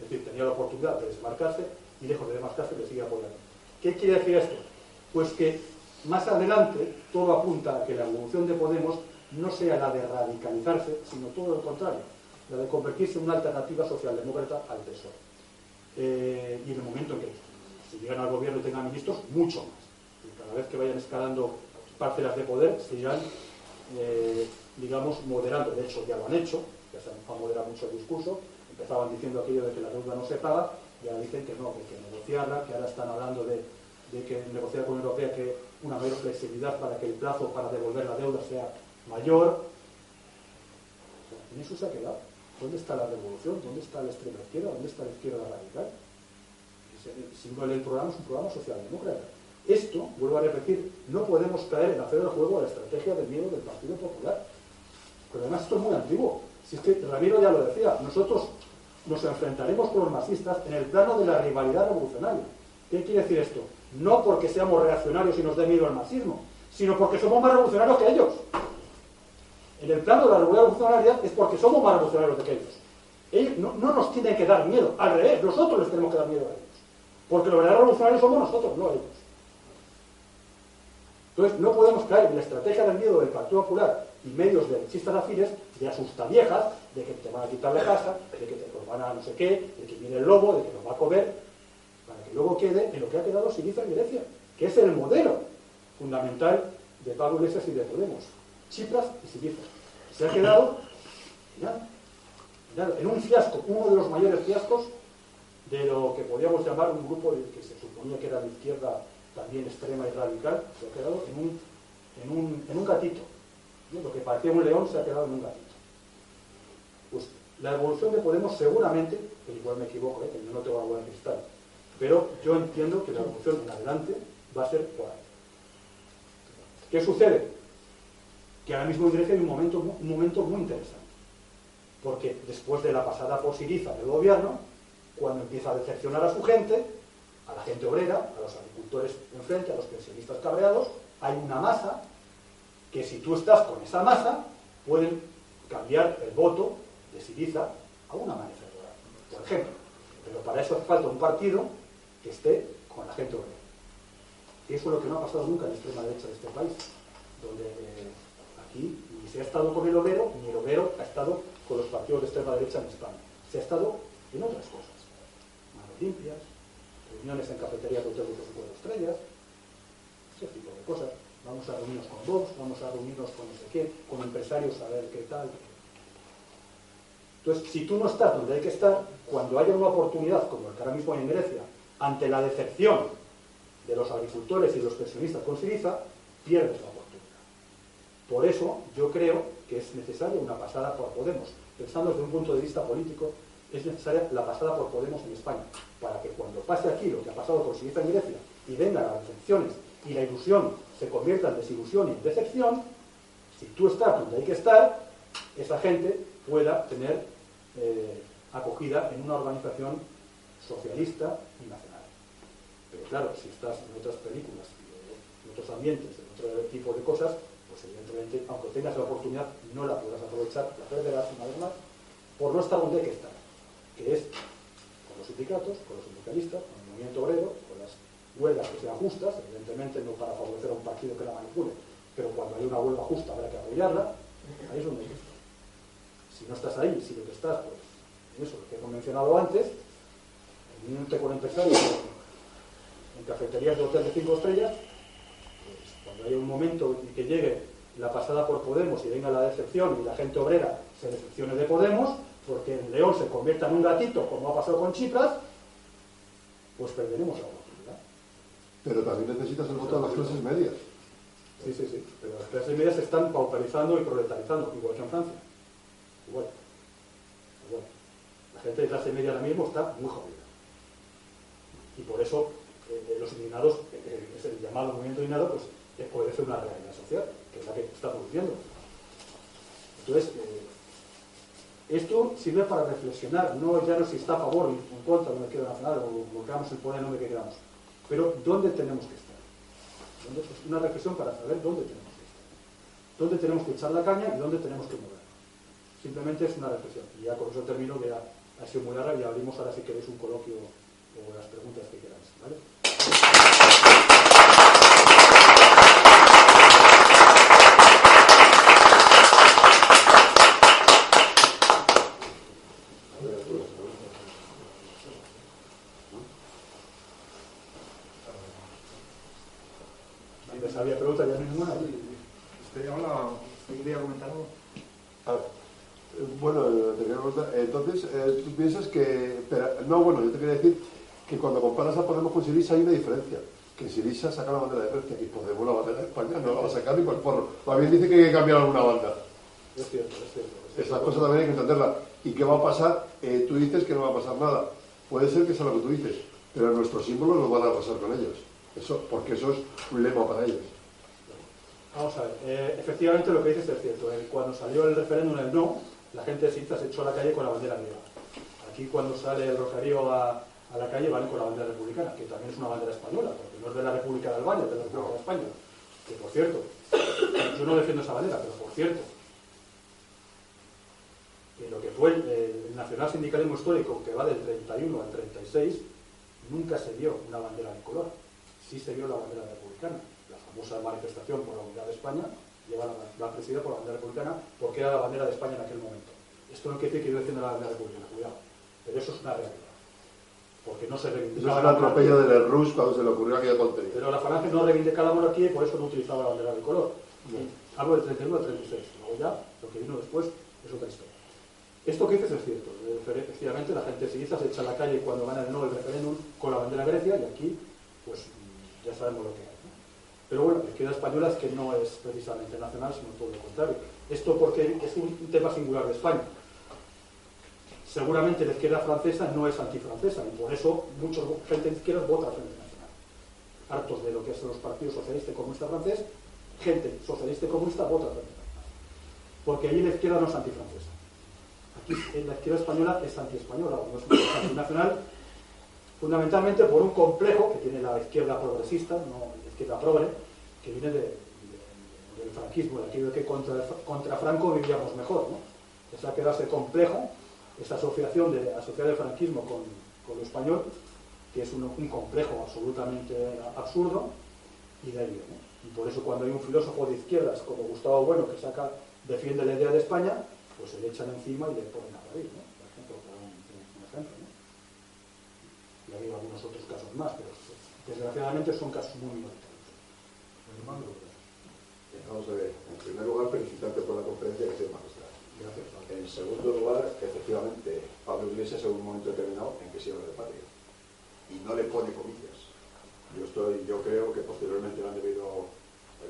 Es decir, tenía la oportunidad de desmarcarse y lejos de desmarcarse le sigue apoyando. ¿Qué quiere decir esto? Pues que más adelante todo apunta a que la evolución de Podemos no sea la de radicalizarse, sino todo lo contrario, la de convertirse en una alternativa socialdemócrata al PSOE. Eh, y en el momento en que si llegan al gobierno y tengan ministros, mucho más. Y cada vez que vayan escalando parcelas de poder, se irán, eh, digamos, moderando. De hecho, ya lo han hecho, ya se han moderado mucho el discurso. Empezaban diciendo aquello de que la deuda no se paga, y ahora dicen que no, que hay que negociarla, que ahora están hablando de, que negociar con la Europea que una mayor flexibilidad para que el plazo para devolver la deuda sea mayor. En eso se ha quedado. ¿Dónde está la revolución? ¿Dónde está la extrema izquierda? ¿Dónde está la izquierda radical? El símbolo del programa es un programa socialdemócrata. Esto, vuelvo a repetir, no podemos caer en hacer el juego a la estrategia del miedo del Partido Popular. Pero además esto es muy antiguo. Si es que Ramiro ya lo decía, nosotros nos enfrentaremos con los marxistas en el plano de la rivalidad revolucionaria. ¿Qué quiere decir esto? No porque seamos reaccionarios y nos dé miedo al marxismo, sino porque somos más revolucionarios que ellos en el plano de la revolucionariedad es porque somos más revolucionarios que ellos. Ellos no, nos tienen que dar miedo, al revés, nosotros les tenemos que dar miedo a ellos. Porque los verdaderos revolucionarios somos nosotros, no ellos. Entonces, no podemos caer en la estrategia del miedo del Partido Popular y medios de chistas afines de viejas, de que te van a quitar la casa, de que te van a no sé qué, de que viene el lobo, de que nos va a comer, para que luego quede en lo que ha quedado Siliza y Grecia, que es el modelo fundamental de Pablo Iglesias y de Podemos. Chipras y Siriza. Se ha quedado en un fiasco, uno de los mayores fiascos de lo que podríamos llamar un grupo que se suponía que era de izquierda también extrema y radical, se ha quedado en un, en un, en un gatito. Lo que parecía un león se ha quedado en un gatito. Pues la evolución de Podemos seguramente, pero igual me equivoco, ¿eh? que yo no tengo la de cristal, pero yo entiendo que la evolución en adelante va a ser por ahí. ¿Qué sucede? Que ahora mismo Grecia hay un momento, un momento muy interesante. Porque después de la pasada posiriza del gobierno, cuando empieza a decepcionar a su gente, a la gente obrera, a los agricultores enfrente, a los pensionistas cabreados, hay una masa que si tú estás con esa masa, pueden cambiar el voto de Siriza a una manifestación, por ejemplo. Pero para eso hace falta un partido que esté con la gente obrera. Y eso es lo que no ha pasado nunca en la extrema derecha de este país, donde eh, y ni se ha estado con el obrero, ni el obrero ha estado con los partidos de extrema derecha en España. Se ha estado en otras cosas. Manos limpias, reuniones en cafeterías de hoteles de cuatro estrellas, ese tipo de cosas. Vamos a reunirnos con Vox, vamos a reunirnos con no sé qué, con empresarios a ver qué tal. Entonces, si tú no estás donde hay que estar, cuando haya una oportunidad, como el que ahora mismo hay en Grecia, ante la decepción de los agricultores y los pensionistas con Siriza, pierdes la. Por eso yo creo que es necesaria una pasada por Podemos. Pensando desde un punto de vista político, es necesaria la pasada por Podemos en España, para que cuando pase aquí lo que ha pasado con Siriza en Grecia y vengan las decepciones y la ilusión se convierta en desilusión y en decepción, si tú estás donde hay que estar, esa gente pueda tener eh, acogida en una organización socialista y nacional. Pero claro, si estás en otras películas, en otros ambientes, en otro tipo de cosas, pues evidentemente, aunque tengas la oportunidad, no la podrás aprovechar, la perderás una vez más, por no estar donde hay que estar, que es con los sindicatos, con los sindicalistas, con el movimiento obrero, con las huelgas que sean justas, evidentemente no para favorecer a un partido que la manipule, pero cuando hay una huelga justa habrá que apoyarla, ahí es donde hay que estar. Si no estás ahí, si lo que estás, pues, en eso, lo que he mencionado antes, reuniéndote con empresarios en cafeterías de hotel de cinco estrellas, cuando haya un momento en que llegue la pasada por Podemos y venga la decepción y la gente obrera se decepcione de Podemos, porque el león se convierta en un gatito, como ha pasado con Chipras, pues perderemos la oportunidad. Pero también necesitas el voto de las clases medias. Sí, sí, sí. Pero las clases medias se están pauperizando y proletarizando, igual que en Francia. Igual. Igual. La gente de clase media ahora mismo está muy jodida. Y por eso eh, los indignados, eh, es el llamado movimiento indignado, pues eh, obedece una realidad social, que es la que está produciendo. Entonces, eh, esto sirve para reflexionar, no ya no si está a favor o en contra de una izquierda nacional o volcamos el poder en donde queramos, pero dónde tenemos que estar. Una reflexión para saber dónde tenemos que estar. Dónde tenemos que echar la caña y dónde tenemos que mover. Simplemente es una reflexión. Y ya con eso termino, que ya ha sido muy larga y abrimos ahora si queréis un coloquio o las preguntas que queráis. Si les había preguntas, ya no hay ninguna. Este, hola, ¿usted quería comentar algo? Ah, eh, Bueno, te quería preguntar, entonces, eh, ¿tú piensas que... pero- no, bueno, yo te quería decir que cuando comparas a Podemos con Sirisa hay una diferencia. Que Sirisa saca la bandera de Grecia y Podemos la bandera de España no la va a sacar ni por porro. Más bien dice que hay que cambiar alguna banda. Es cierto, es cierto. es cierto. Esas cosas también hay que entenderlas. ¿Y qué va a pasar? Eh, tú dices que no va a pasar nada. Puede ser que sea lo que tú dices, pero nuestros símbolos no van a pasar con ellos. Eso, porque eso es un lema para ellos. Vamos a ver, eh, efectivamente lo que dices es cierto. Eh, cuando salió el referéndum el no, la gente de Siriza se echó a la calle con la bandera griega. Aquí cuando sale el Rosario a, a la calle van con la bandera republicana, que también es una bandera española, porque no es de la República de Albania, es de la República de España. Que por cierto, yo no defiendo esa bandera, pero por cierto, que lo que fue el, el nacional sindicalismo histórico, que va del 31 al 36, nunca se vio una bandera bicolor. Sí se vio la bandera republicana. La famosa manifestación por la unidad de España lleva la, la presidida por la bandera republicana porque era la bandera de España en aquel momento. Esto no quiere decir que yo defienda la bandera republicana, cuidado. Pero eso es una realidad. Porque no se Eso reivindicaba es un atropello del cuando se le ocurrió aquella tontería. Pero la falange no reivindicaba la monarquía y por eso no utilizaba la bandera bicolor. No. Hablo del 31 al 36. Luego ya, lo que vino después es otra historia. Esto que dices es cierto. Efectivamente, la gente siriza se echa a la calle cuando gana el no el referéndum con la bandera Grecia y aquí, pues ya sabemos lo que hay. ¿no? Pero bueno, la izquierda española es que no es precisamente nacional, sino todo lo contrario. Esto porque es un tema singular de España. Seguramente la izquierda francesa no es antifrancesa y por eso mucha gente de izquierda vota al Frente Nacional. Hartos de lo que son los partidos socialista y comunista francés, gente socialista y comunista vota al Frente Nacional. Porque allí la izquierda no es antifrancesa. Aquí en la izquierda española es antiespañola, o no es antinacional, fundamentalmente por un complejo que tiene la izquierda progresista, no la izquierda progre, que viene de- de- del franquismo, de aquello que contra, contra Franco vivíamos mejor. ¿no? Esa queda ese complejo, esa asociación de asociar el franquismo con, con lo español, que es un, complejo absolutamente absurdo, y de. ¿no? Y por eso cuando hay un filósofo de izquierdas como Gustavo Bueno que saca, defiende la idea de España, pues se le echan encima y le ponen a parir, ¿no? Por ejemplo, por un, ejemplo. Y ha habido algunos otros casos más, pero desgraciadamente son casos muy minoritarios. Vamos a ver, en primer lugar, felicitarte por la conferencia que se. Gracias. En segundo lugar, efectivamente, Pablo Iglesias en un momento determinado en que se habla de patria. Y no le pone comillas. Yo, estoy, yo creo que posteriormente le han debido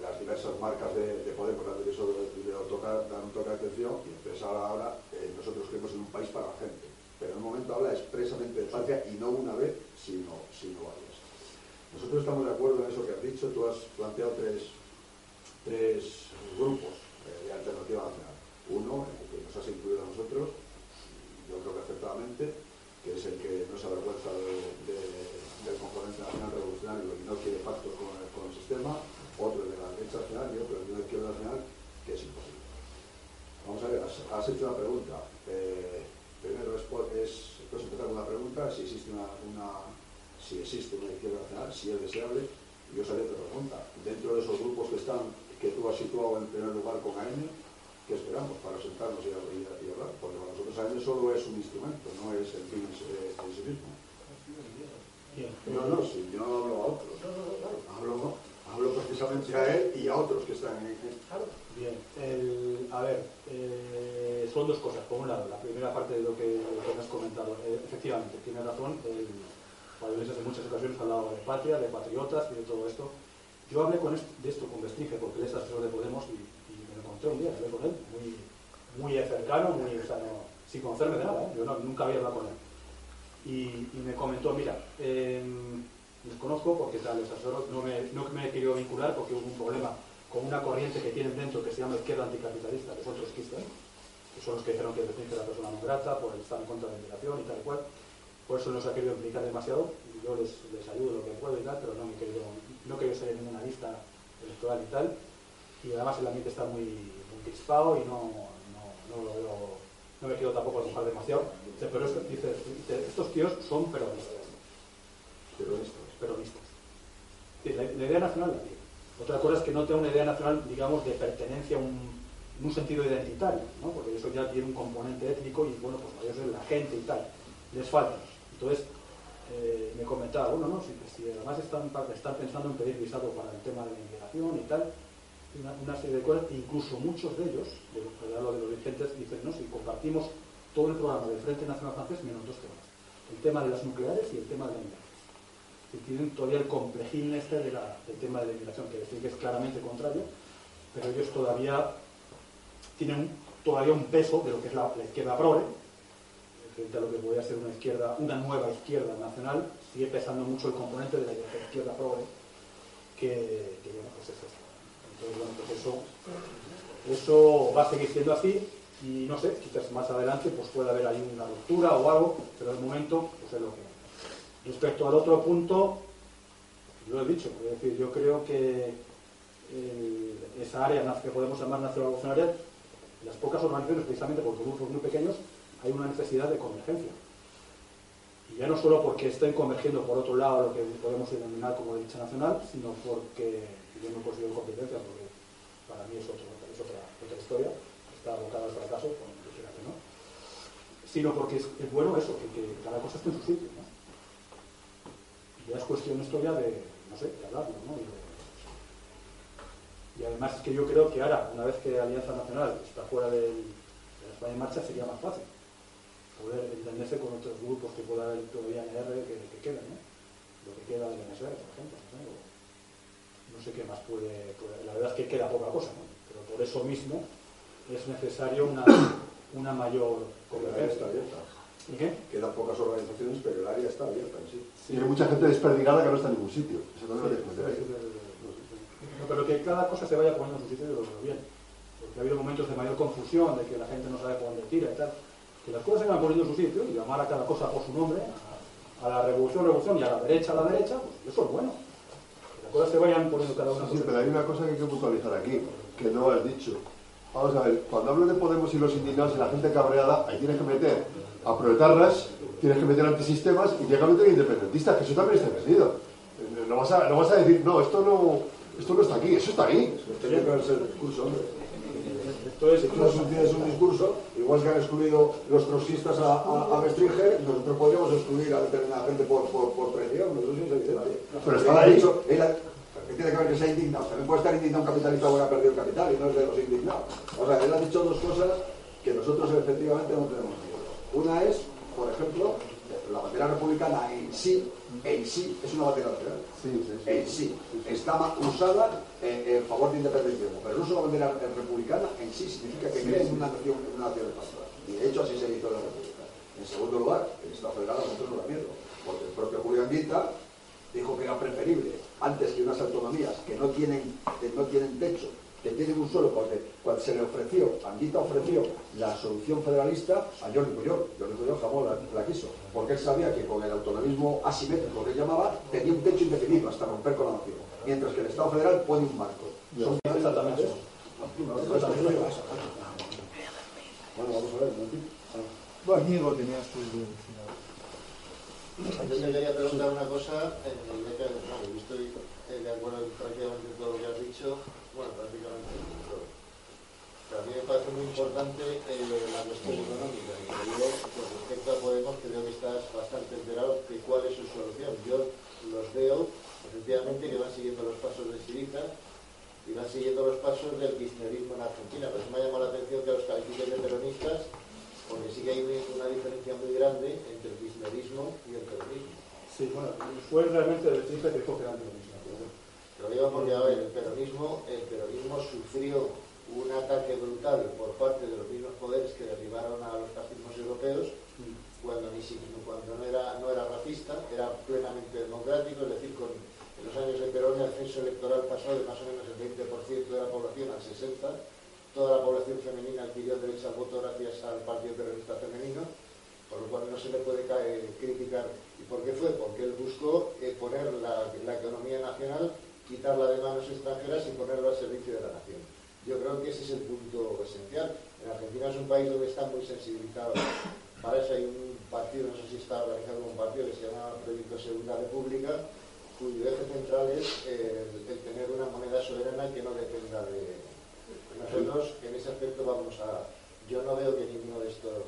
las diversas marcas de, de Podemos, le han debido de tocar, dar un toque de atención y empezar ahora, eh, nosotros creemos en un país para la gente. Pero en un momento habla expresamente de patria y no una vez, sino, sino varias. Nosotros estamos de acuerdo en eso que has dicho. Tú has planteado tres, tres grupos eh, de alternativa. Uno, el que nos has incluido a nosotros, yo creo que acertadamente, que es el que no se avergüenza de, de- del componente nacional revolucionario y no quiere pactos con, el- sistema. Otro, el de la derecha nacional y otro, el de la izquierda nacional, que es imposible. Vamos a ver, has, hecho una pregunta. Eh, primero es, es, puedes empezar con una pregunta, si existe una, si existe una izquierda nacional, si es deseable. Yo os haré otra pregunta. Dentro de esos grupos que están, que tú has situado en primer lugar con AM, ¿qué esperamos para sentarnos y, hablar? Porque para nosotros AM solo es un instrumento, no es el fin en sí- mismo. No, no, si yo hablo a otros. Hablo, hablo precisamente a él y a otros que están en... en- Bien, el- a ver, eh, son dos cosas. Por un lado, la primera parte de lo que, lo que has comentado. Eh, efectivamente, tiene razón. El, en muchas ocasiones ha hablado de patria, de patriotas y de todo esto. Yo hablé con est- de esto con Vestringe, porque él es asesor de Podemos y, un día, hablé con él, muy, muy cercano, muy, o sea, no- sin conocerme de nada, ¿eh? yo no- nunca había hablado con él. Y, me comentó, mira, eh, les conozco porque tal, los no me, no querido vincular porque hubo un problema con una corriente que tienen dentro que se llama izquierda anticapitalista, que son trotskistas, que son los que dijeron que Vestringe era persona no grata por estar en contra de la inmigración y tal y cual. Por eso no se ha querido implicar demasiado. Yo les, les ayudo lo que puedo y tal, pero no me he querido, no ser en ninguna lista electoral y tal. Y además el ambiente está muy, muy crispado y no, no, no lo veo- no me quiero tampoco mojar demasiado. Pero esto- dice, dice, estos tíos son peronistas. Peronistas. peronistas. La, la idea nacional la tiene. Otra cosa es que no tenga una idea nacional, digamos, de pertenencia a un, en un sentido identitario, ¿no? porque eso ya tiene un componente étnico y, bueno, pues para ellos es la gente y tal. Les falta. Entonces, eh, me comentaba, bueno, no, si, si además están, están pensando en pedir visado para el tema de la inmigración y tal, una, serie de cosas, incluso muchos de ellos, de, hablo de los dirigentes, dicen, no, si compartimos todo el programa del Frente Nacional Francés menos dos temas, el tema de las nucleares y el tema de la inmigración que tienen todavía el complejín este del tema de la inmigración, que decir que es claramente contrario, pero ellos todavía tienen todavía un peso de lo que es la, la izquierda progre, frente a lo que podría ser una izquierda, una nueva izquierda nacional, sigue pesando mucho el componente de la izquierda progre, que, que, bueno, pues es eso. Entonces, pues eso, eso va a seguir siendo así, y no sé, quizás más adelante pues puede haber ahí una ruptura o algo, pero de momento pues es lo que hay. Respecto al otro punto, lo he dicho, es decir, yo creo que eh, esa área que podemos llamar nacional revolucionaria, las pocas organizaciones, precisamente son grupos muy pequeños, hay una necesidad de convergencia. Y ya no solo porque estén convergiendo por otro lado lo que podemos denominar como derecha nacional, sino porque yo no considero competencia, porque para mí es, otro- es otra, otra historia, está abocada al fracaso, dijera que no, sino porque es, bueno eso, que, cada cosa esté en su sitio. ¿no? ya es cuestión esto ya de, no sé, de hablarlo, ¿no? Y, de- y además es que yo creo que ahora, una vez que Alianza Nacional está fuera de la España en marcha, sería más fácil poder entenderse con otros grupos que pueda haber todavía en R que, que quedan, ¿no? Lo que queda del NSR, por ejemplo. No sé, no qué más puede, puede- La verdad es que queda poca cosa, ¿no? Pero por eso mismo es necesario una, una mayor abierta. ¿Y qué? Quedan pocas organizaciones, pero el área está abierta en sí. Y hay mucha gente desperdigada que no está en ningún sitio. Eso que meter ahí. No, pero que cada cosa se vaya poniendo en su sitio y lo veo bien. Porque ha habido momentos de mayor confusión, de que la gente no sabe por dónde tira y tal. Que las cosas se van poniendo en su sitio y llamar a cada cosa por su nombre, a, a la revolución, revolución y a la derecha, a la derecha, pues eso es bueno. Cosas se vayan poniendo cada una Sí, sí, pero hay una cosa que hay que puntualizar aquí, que no has dicho. Vamos a ver, cuando hablo de Podemos y los indignados y la gente cabreada, ahí tienes que meter a proletarras, tienes que meter antisistemas y tienes que meter independentistas, que eso también está metido. Eh, No vas a, no vas a decir, no, esto no, esto no está aquí, eso está ahí. Tiene que verse el discurso, hombre. Entonces, si tú tienes un discurso, igual que han excluido los trotskistas a, a, a Bestringer, nosotros podríamos excluir a determinada gente por, por, por traición, eso es evidente. Pero está ahí. Dicho, él ha- ¿Qué tiene que ver que sea indignado? También puede estar indignado un capitalista porque ha perdido el capital y no es de los indignados. O sea, él ha dicho dos cosas que nosotros efectivamente no tenemos miedo. Una es, por ejemplo, la bandera republicana en sí, en sí, es una bandera nacional. Sí, sí, sí. En sí, está ma- usada en, en favor de independentismo, pero el uso de la bandera republicana en sí significa que cree en una nación, una nación española. Y de hecho así se hizo en la República. En segundo lugar, el Estado federal nosotros nos da miedo, porque el propio Julián Guita dijo que era preferible antes que unas autonomías que no tienen, que no tienen techo, que tienen un suelo, porque cuando se le ofreció, Anguita ofreció la solución federalista a Jordi Puyol. Jordi Puyol jamás la, la quiso, porque él sabía que con el autonomismo asimétrico que él llamaba, tenía un techo indefinido hasta romper con la nación, mientras que el Estado federal pone un marco. Son Exactamente eso. Exactamente eso. Bueno, vamos a ver, ¿no? Bueno, Íñigo, tenías algo. Yo te quería preguntar una cosa, en el que, bueno, yo estoy eh, de acuerdo en prácticamente todo lo que has dicho, bueno, prácticamente en todo. Pero a mí me parece muy importante eh, la cuestión económica, y digo, con respecto a Podemos, creo que estás bastante enterado de cuál es su solución. Yo los veo, efectivamente, que van siguiendo los pasos de Siriza y van siguiendo los pasos del kirchnerismo en Argentina. Por eso me ha llamado la atención que los califiquen de peronistas, porque sí que hay una diferencia muy grande entre el kirchnerismo y el peronismo. Sí, bueno, fue realmente el triple que dijo que era antiperonista, pero bueno. Lo digo porque, a ver, el peronismo, el peronismo sufrió un ataque brutal por parte de los mismos poderes que derribaron a los fascismos europeos cuando, ni siquiera, cuando no, era, no era racista, era plenamente democrático, es decir, con, en los años de Perón el censo electoral pasó de más o menos el 20% de la población al 60%, toda la población femenina adquirió derecho al voto gracias al Partido Peronista Femenino, por lo cual no se le puede caer- criticar. ¿Y por qué fue? Porque él buscó eh, poner la economía nacional, quitarla de manos extranjeras y ponerla al servicio de la nación. Yo creo que ese es el punto esencial. En Argentina es un país donde están muy sensibilizados. Para eso hay un partido, no sé si está organizado un partido, que se llama Proyecto Segunda República, cuyo eje central es eh, el, tener una moneda soberana que no dependa de... Nosotros en ese aspecto vamos a... Yo no veo que ninguno de estos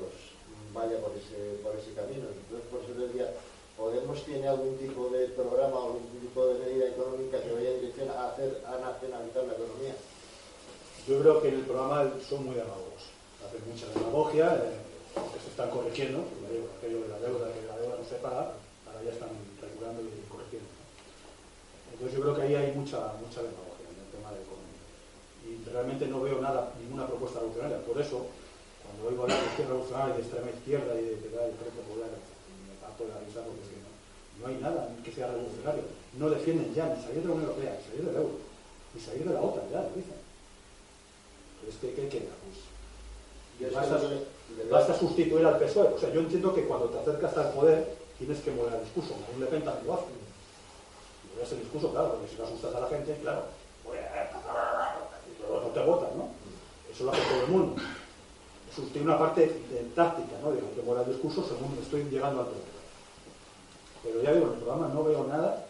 vaya por ese, por ese camino. Entonces, por eso decía, ¿Podemos tiene algún tipo de programa o algún tipo de medida económica que vaya en dirección a hacer a nacionalizar la economía? Yo creo que en el programa son muy demagogos. Hacen mucha demagogia, eh, se están corrigiendo, aquello de la deuda, que la deuda no se paga, ahora ya están regulando y corrigiendo. Entonces yo creo que ahí hay mucha, mucha demagogia en el tema de economía. Y realmente no veo nada, ninguna propuesta revolucionaria. Por eso, cuando oigo hablar de izquierda revolucionaria, de extrema izquierda y de da el Frente Popular, risa porque es que no, no hay nada que sea revolucionario. No defienden ya ni salir de la Unión Europea, ni salir del euro, ni salir de la OTAN, ya lo dicen. Pero es que, ¿qué queda? Pues Yo Basta, creo que sustituir al PSOE. O sea, yo entiendo que cuando te acercas al poder tienes que mover el discurso. Marine Le Pen también lo hace. Mover el discurso, claro, porque si no asustas a la gente, claro, pues, no te votan, ¿no? Eso lo hace todo el mundo. Eso tiene una parte de táctica, ¿no? De que muera el discurso según estoy llegando al poder. Pero ya digo, en el programa no veo nada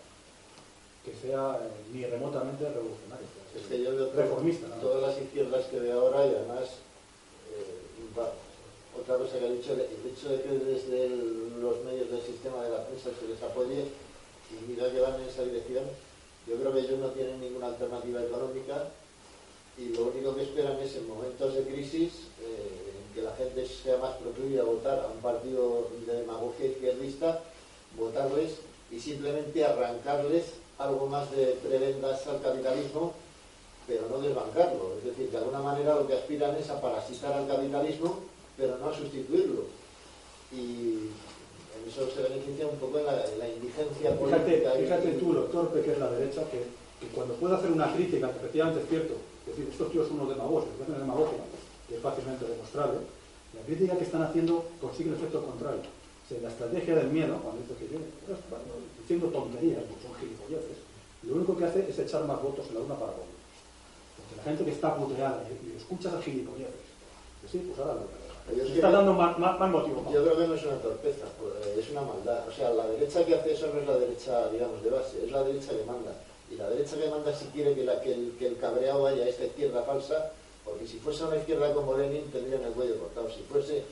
que sea eh, ni remotamente revolucionario. Es que yo veo reformista, ¿no? todas las izquierdas que veo ahora y además, eh, otra cosa que ha dicho, el hecho de que desde el- los medios del sistema de la prensa se les apoye y mira que van en esa dirección, yo creo que ellos no tienen ninguna alternativa económica y lo único que esperan es en momentos de crisis eh, en que la gente sea más proclive a votar a un partido de demagogia izquierdista, votarles y simplemente arrancarles algo más de prebendas al capitalismo, pero no desbancarlo. Es decir, de alguna manera lo que aspiran es a parasitar al capitalismo, pero no a sustituirlo. Y en eso se beneficia un poco en la, en la indigencia Fíjate, política. y- fíjate tú lo torpe que es la derecha, que, que cuando puede hacer una crítica, que efectivamente es cierto, es decir, estos tíos son unos demagogos, que hacen demagogia, que es fácilmente demostrable, la crítica que están haciendo consigue el efecto contrario. La estrategia del miedo, cuando dice que yo, diciendo tonterías, pues son gilipolleces, lo único que hace es echar más votos en la una para la otra. Porque la gente que está puteada y, y escucha a gilipolleces, que sí, pues ahora lo Yo está dando más, más, más motivo. Yo creo que no es una torpeza, pues, es una maldad. O sea, la derecha que hace eso no es la derecha, digamos, de base, es la derecha que manda. Y la derecha que manda si quiere que, la, que, el, que el cabreado vaya a esta izquierda falsa, porque porque si fuese una izquierda como Lenin tendrían el cuello cortado. Si fuese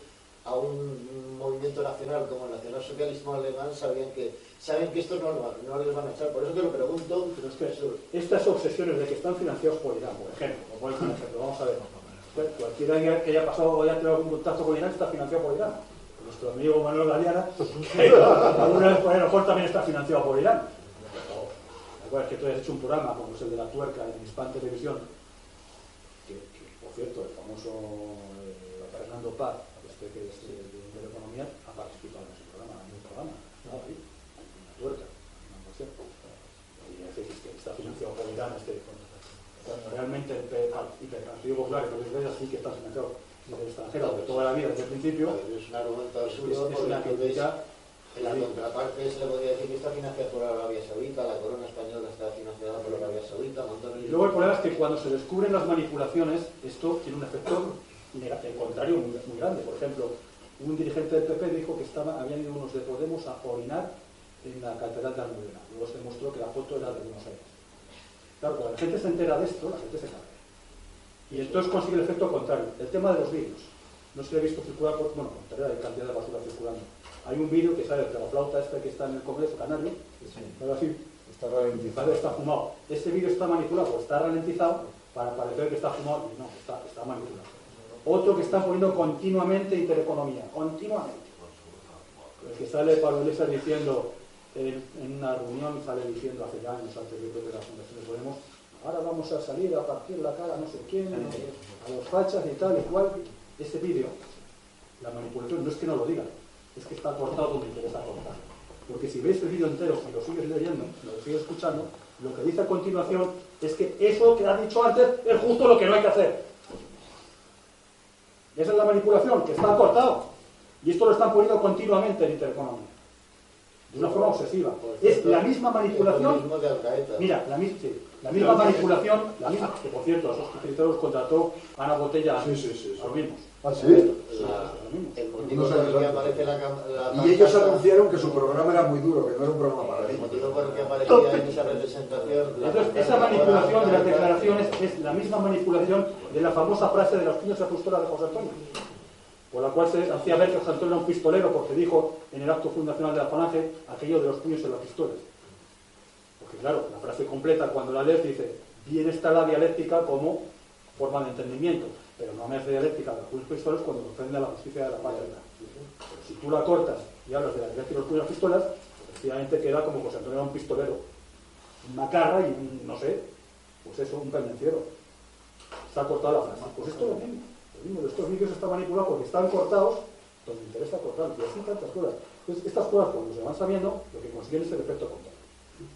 a un movimiento nacional como el nacionalsocialismo alemán, sabían que, saben que esto no, no les van a echar. Por eso te lo pregunto. Pero es que estas obsesiones de que están financiados por Irán, por ejemplo, por ejemplo, vamos a ver. Cualquiera que haya pasado o haya tenido algún contacto con Irán está financiado por Irán. Nuestro amigo Manuel Galeana, (laughs) que alguna vez por el mejor también está financiado por Irán. Es que tú has hecho un programa como es el de la tuerca en Hispan Televisión, que, por cierto, el famoso eh, Fernando Paz, este que es de, de, de, Economía, ha participado en ese programa, en un programa, ¿no? ahí, en la tuerca, una cierto. Y es que está financiado por Irán este cuando realmente el, Partido Popular y Partido Socialista sí que está financiado desde el extranjero de toda la vida, desde el principio. Es un argumento absurdo, es, una crítica en la contraparte se le podría decir que está financiada por Arabia Saudita, la corona española está financiada por Arabia Saudita, Y luego el problema es que cuando se descubren las manipulaciones, esto tiene un efecto el contrario muy, muy, grande. Por ejemplo, un dirigente del PP dijo que estaba, habían ido unos de Podemos a orinar en la Catedral de Almudena. Luego se demostró que la foto era de Buenos Aires. Claro, cuando la gente se entera de esto, la gente se cae. Y entonces consigue el efecto contrario. El tema de los vídeos. No se le ha visto circular, por, bueno, contrario hay cantidad de basura circulando hay un vídeo que sale de la flauta esta que está en el Congreso Canario, sí. así, está ralentizado. Está fumado. Este vídeo está manipulado, está ralentizado para parecer que está fumado no, está, está manipulado. Otro que está poniendo continuamente intereconomía, continuamente. El que sale Pablo Iglesias diciendo en, en, una reunión, sale diciendo hace años antes de que la Fundación de Podemos, ahora vamos a salir a partir la cara a no sé quién, a los fachas y tal y cual. Este vídeo, la manipulación, no es que no lo digan, es que está cortado donde interesa cortar. Porque si veis el vídeo entero y lo sigues leyendo, lo sigues escuchando, lo que dice a continuación es que eso que ha dicho antes es justo lo que no hay que hacer. Esa es la manipulación, que está cortado. Y esto lo están poniendo continuamente en Intereconomía. De una forma obsesiva. Es la misma manipulación. Mira, la, la misma manipulación, la misma, que por cierto, a esos criterios contrató Ana Botella sí, sí, sí, los mismos. ¿Ah, sí? el motivo por el que aparece la, la Y ellos anunciaron que su programa era muy duro, que no era un programa para ellos. El motivo por el que aparecía en esa representación... Entonces, esa manipulación de las declaraciones es la misma manipulación de la famosa frase de los puños de pistola de José Antonio, por la cual se hacía ver que José Antonio era un pistolero porque dijo en el acto fundacional de la Falange aquello de los puños en las pistolas. Porque claro, la frase completa cuando la lees dice, bien está la dialéctica como forma de entendimiento pero no me hace dialéctica de los puños pistolas cuando ofende a la justicia de la patria. Pero si tú la cortas y hablas de la dialéctica de los puños pistolas, efectivamente queda como José Antonio era un pistolero, una carra y un, no sé, pues eso, un pendenciero. Está cortada la frase. Pues esto es lo mismo. Estos vídeos están manipulados porque están cortados donde interesa cortar. Y así tantas cosas. Entonces, estas cosas cuando se van sabiendo, lo que consiguen es el efecto contrario.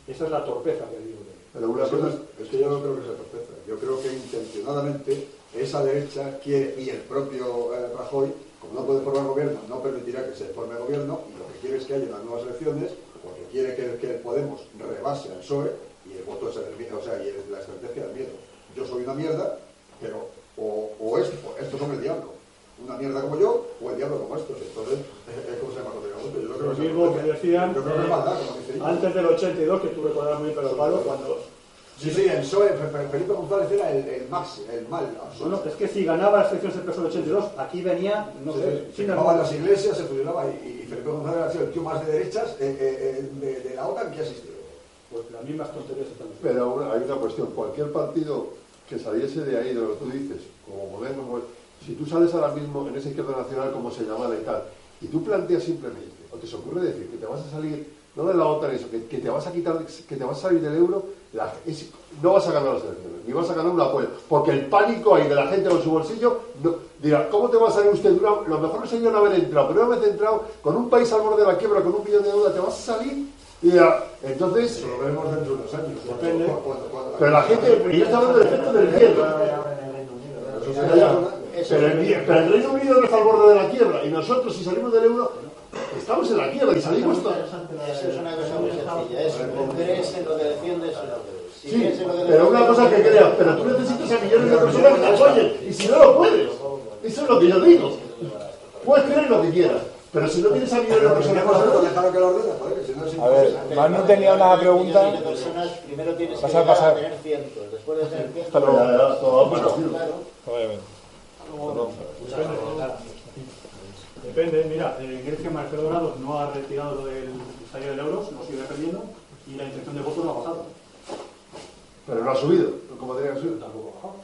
Esa es la torpeza que digo. De... Pero una cosa es, que yo no creo que sea torpeza. Yo creo que intencionadamente esa derecha quiere, y el propio eh, Rajoy, como no puede formar gobierno, no permitirá que se forme gobierno, y lo que quiere es que haya unas nuevas elecciones, porque quiere que, que Podemos rebase al PSOE, y el voto es el miedo, o sea, y la estrategia del miedo. Yo soy una mierda, pero o, o esto, estos son el diablo. Una mierda como yo, o el diablo como estos. Entonces, es como se llama Yo creo Lo mismo que decían yo creo que es maldad, como antes del 82, que tú recordarás muy pero cuando Sí, sí, el PSOE, Felipe González era el, el max, el mal. Bueno, es que si ganaba las elecciones el PSOE 82, aquí venía, no sé, se quemaban las iglesias, se fusionaba y, y, Felipe González ha sido el tío más de derechas eh, eh, de, de, la OTAN que ha existido. Pues las mismas tonterías están. Pero hay una cuestión, cualquier partido que saliese de ahí, de lo que tú dices, como moderno, como... si tú sales ahora mismo en esa izquierda nacional, como se llama y tal, y tú planteas simplemente, o te se ocurre decir que te vas a salir no de la OTAN eso, que, te vas a quitar, que te vas a salir del euro, no vas a ganar las elecciones, ni vas a ganar un apoyo, porque el pánico ahí de la gente con su bolsillo, no, dirá, ¿cómo te va a salir usted? Una, lo mejor sería no haber entrado, pero una vez entrado, con un país al borde de la quiebra, con un billón de deuda, te vas a salir y dirá, entonces... Lo vemos dentro de unos años. Depende. Pero la gente, y yo estoy hablando del efecto del miedo. Pero el, pero el Reino Unido no está al borde de la quiebra, y nosotros, si salimos del euro, Estamos en la quiebra y salimos todos. Eso es una cosa muy sencilla. Es crees en lo que defiendes Si sí, pero una cosa que creas, pero tú necesitas a millones de personas que te apoyen, y si no lo puedes, eso es lo que yo digo. Puedes creer lo que quieras, Pero si no tienes a millones de personas Pues que lo ordene, que es A ver. Manu tenía una pregunta. Primero tienes que Pasar, tener cientos. Después de tener cientos, Hasta luego. Depende, mira, en Grecia Marcelo Dorado no ha retirado lo del salario del euro, lo sigue perdiendo y la intención de voto no ha bajado. pero no ha subido, como tenía que subir. Tampoco ha bajado.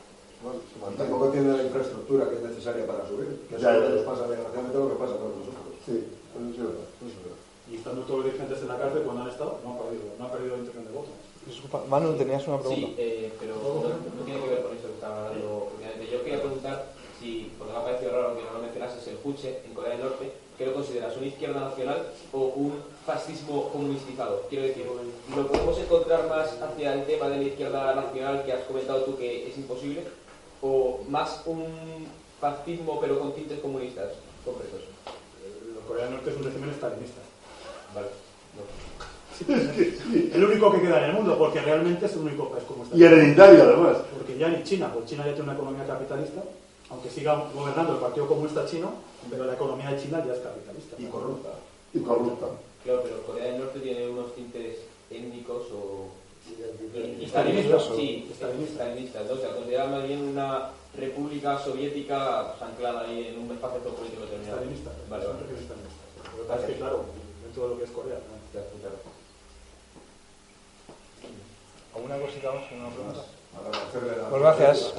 Bueno. Tampoco tiene la infraestructura que es necesaria para subir. Que eso Ya, ya, nos ya. pasa desgraciadamente lo que pasa con nosotros. Sí, eso sí es verdad. eso es verdad. Y estando todos los dirigentes en la cárcel cuando han estado, no han perdido, no han perdido la intención de voto. Disculpa, Manu, tenías una pregunta. Sí, eh, pero no, no tiene que ver con eso que estaba hablando. Yo quería preguntar si, porque me ha parecido raro que no lo mencionases, el Juche en Corea del Norte, ¿qué lo consideras? ¿Una izquierda nacional o un fascismo comunistizado? Quiero decir, ¿lo podemos encontrar más hacia el tema de la izquierda nacional que has comentado tú que es imposible? ¿O más un fascismo pero con tintes comunistas concretos? Eh, Corea del Norte es un régimen estalinista. Vale. El único que queda en el mundo, porque realmente es el único país como está. Y hereditario, además. Porque ya ni China, pues China ya tiene una economía capitalista, aunque siga gobernando el Partido Comunista Chino, pero la economía de China ya es capitalista. Y corrupta. Y corrupta. Claro, pero Corea del Norte tiene unos tintes étnicos o Estalinistas, sí, estalinistas. ¿no? O sea, considerar más bien una república soviética pues, anclada ahí en un espacio político determinado. Vale, es que, claro, de lo que es Corea, ¿no? Ya, claro. ¿Alguna cosita más? ¿Una pregunta? Pues gracias.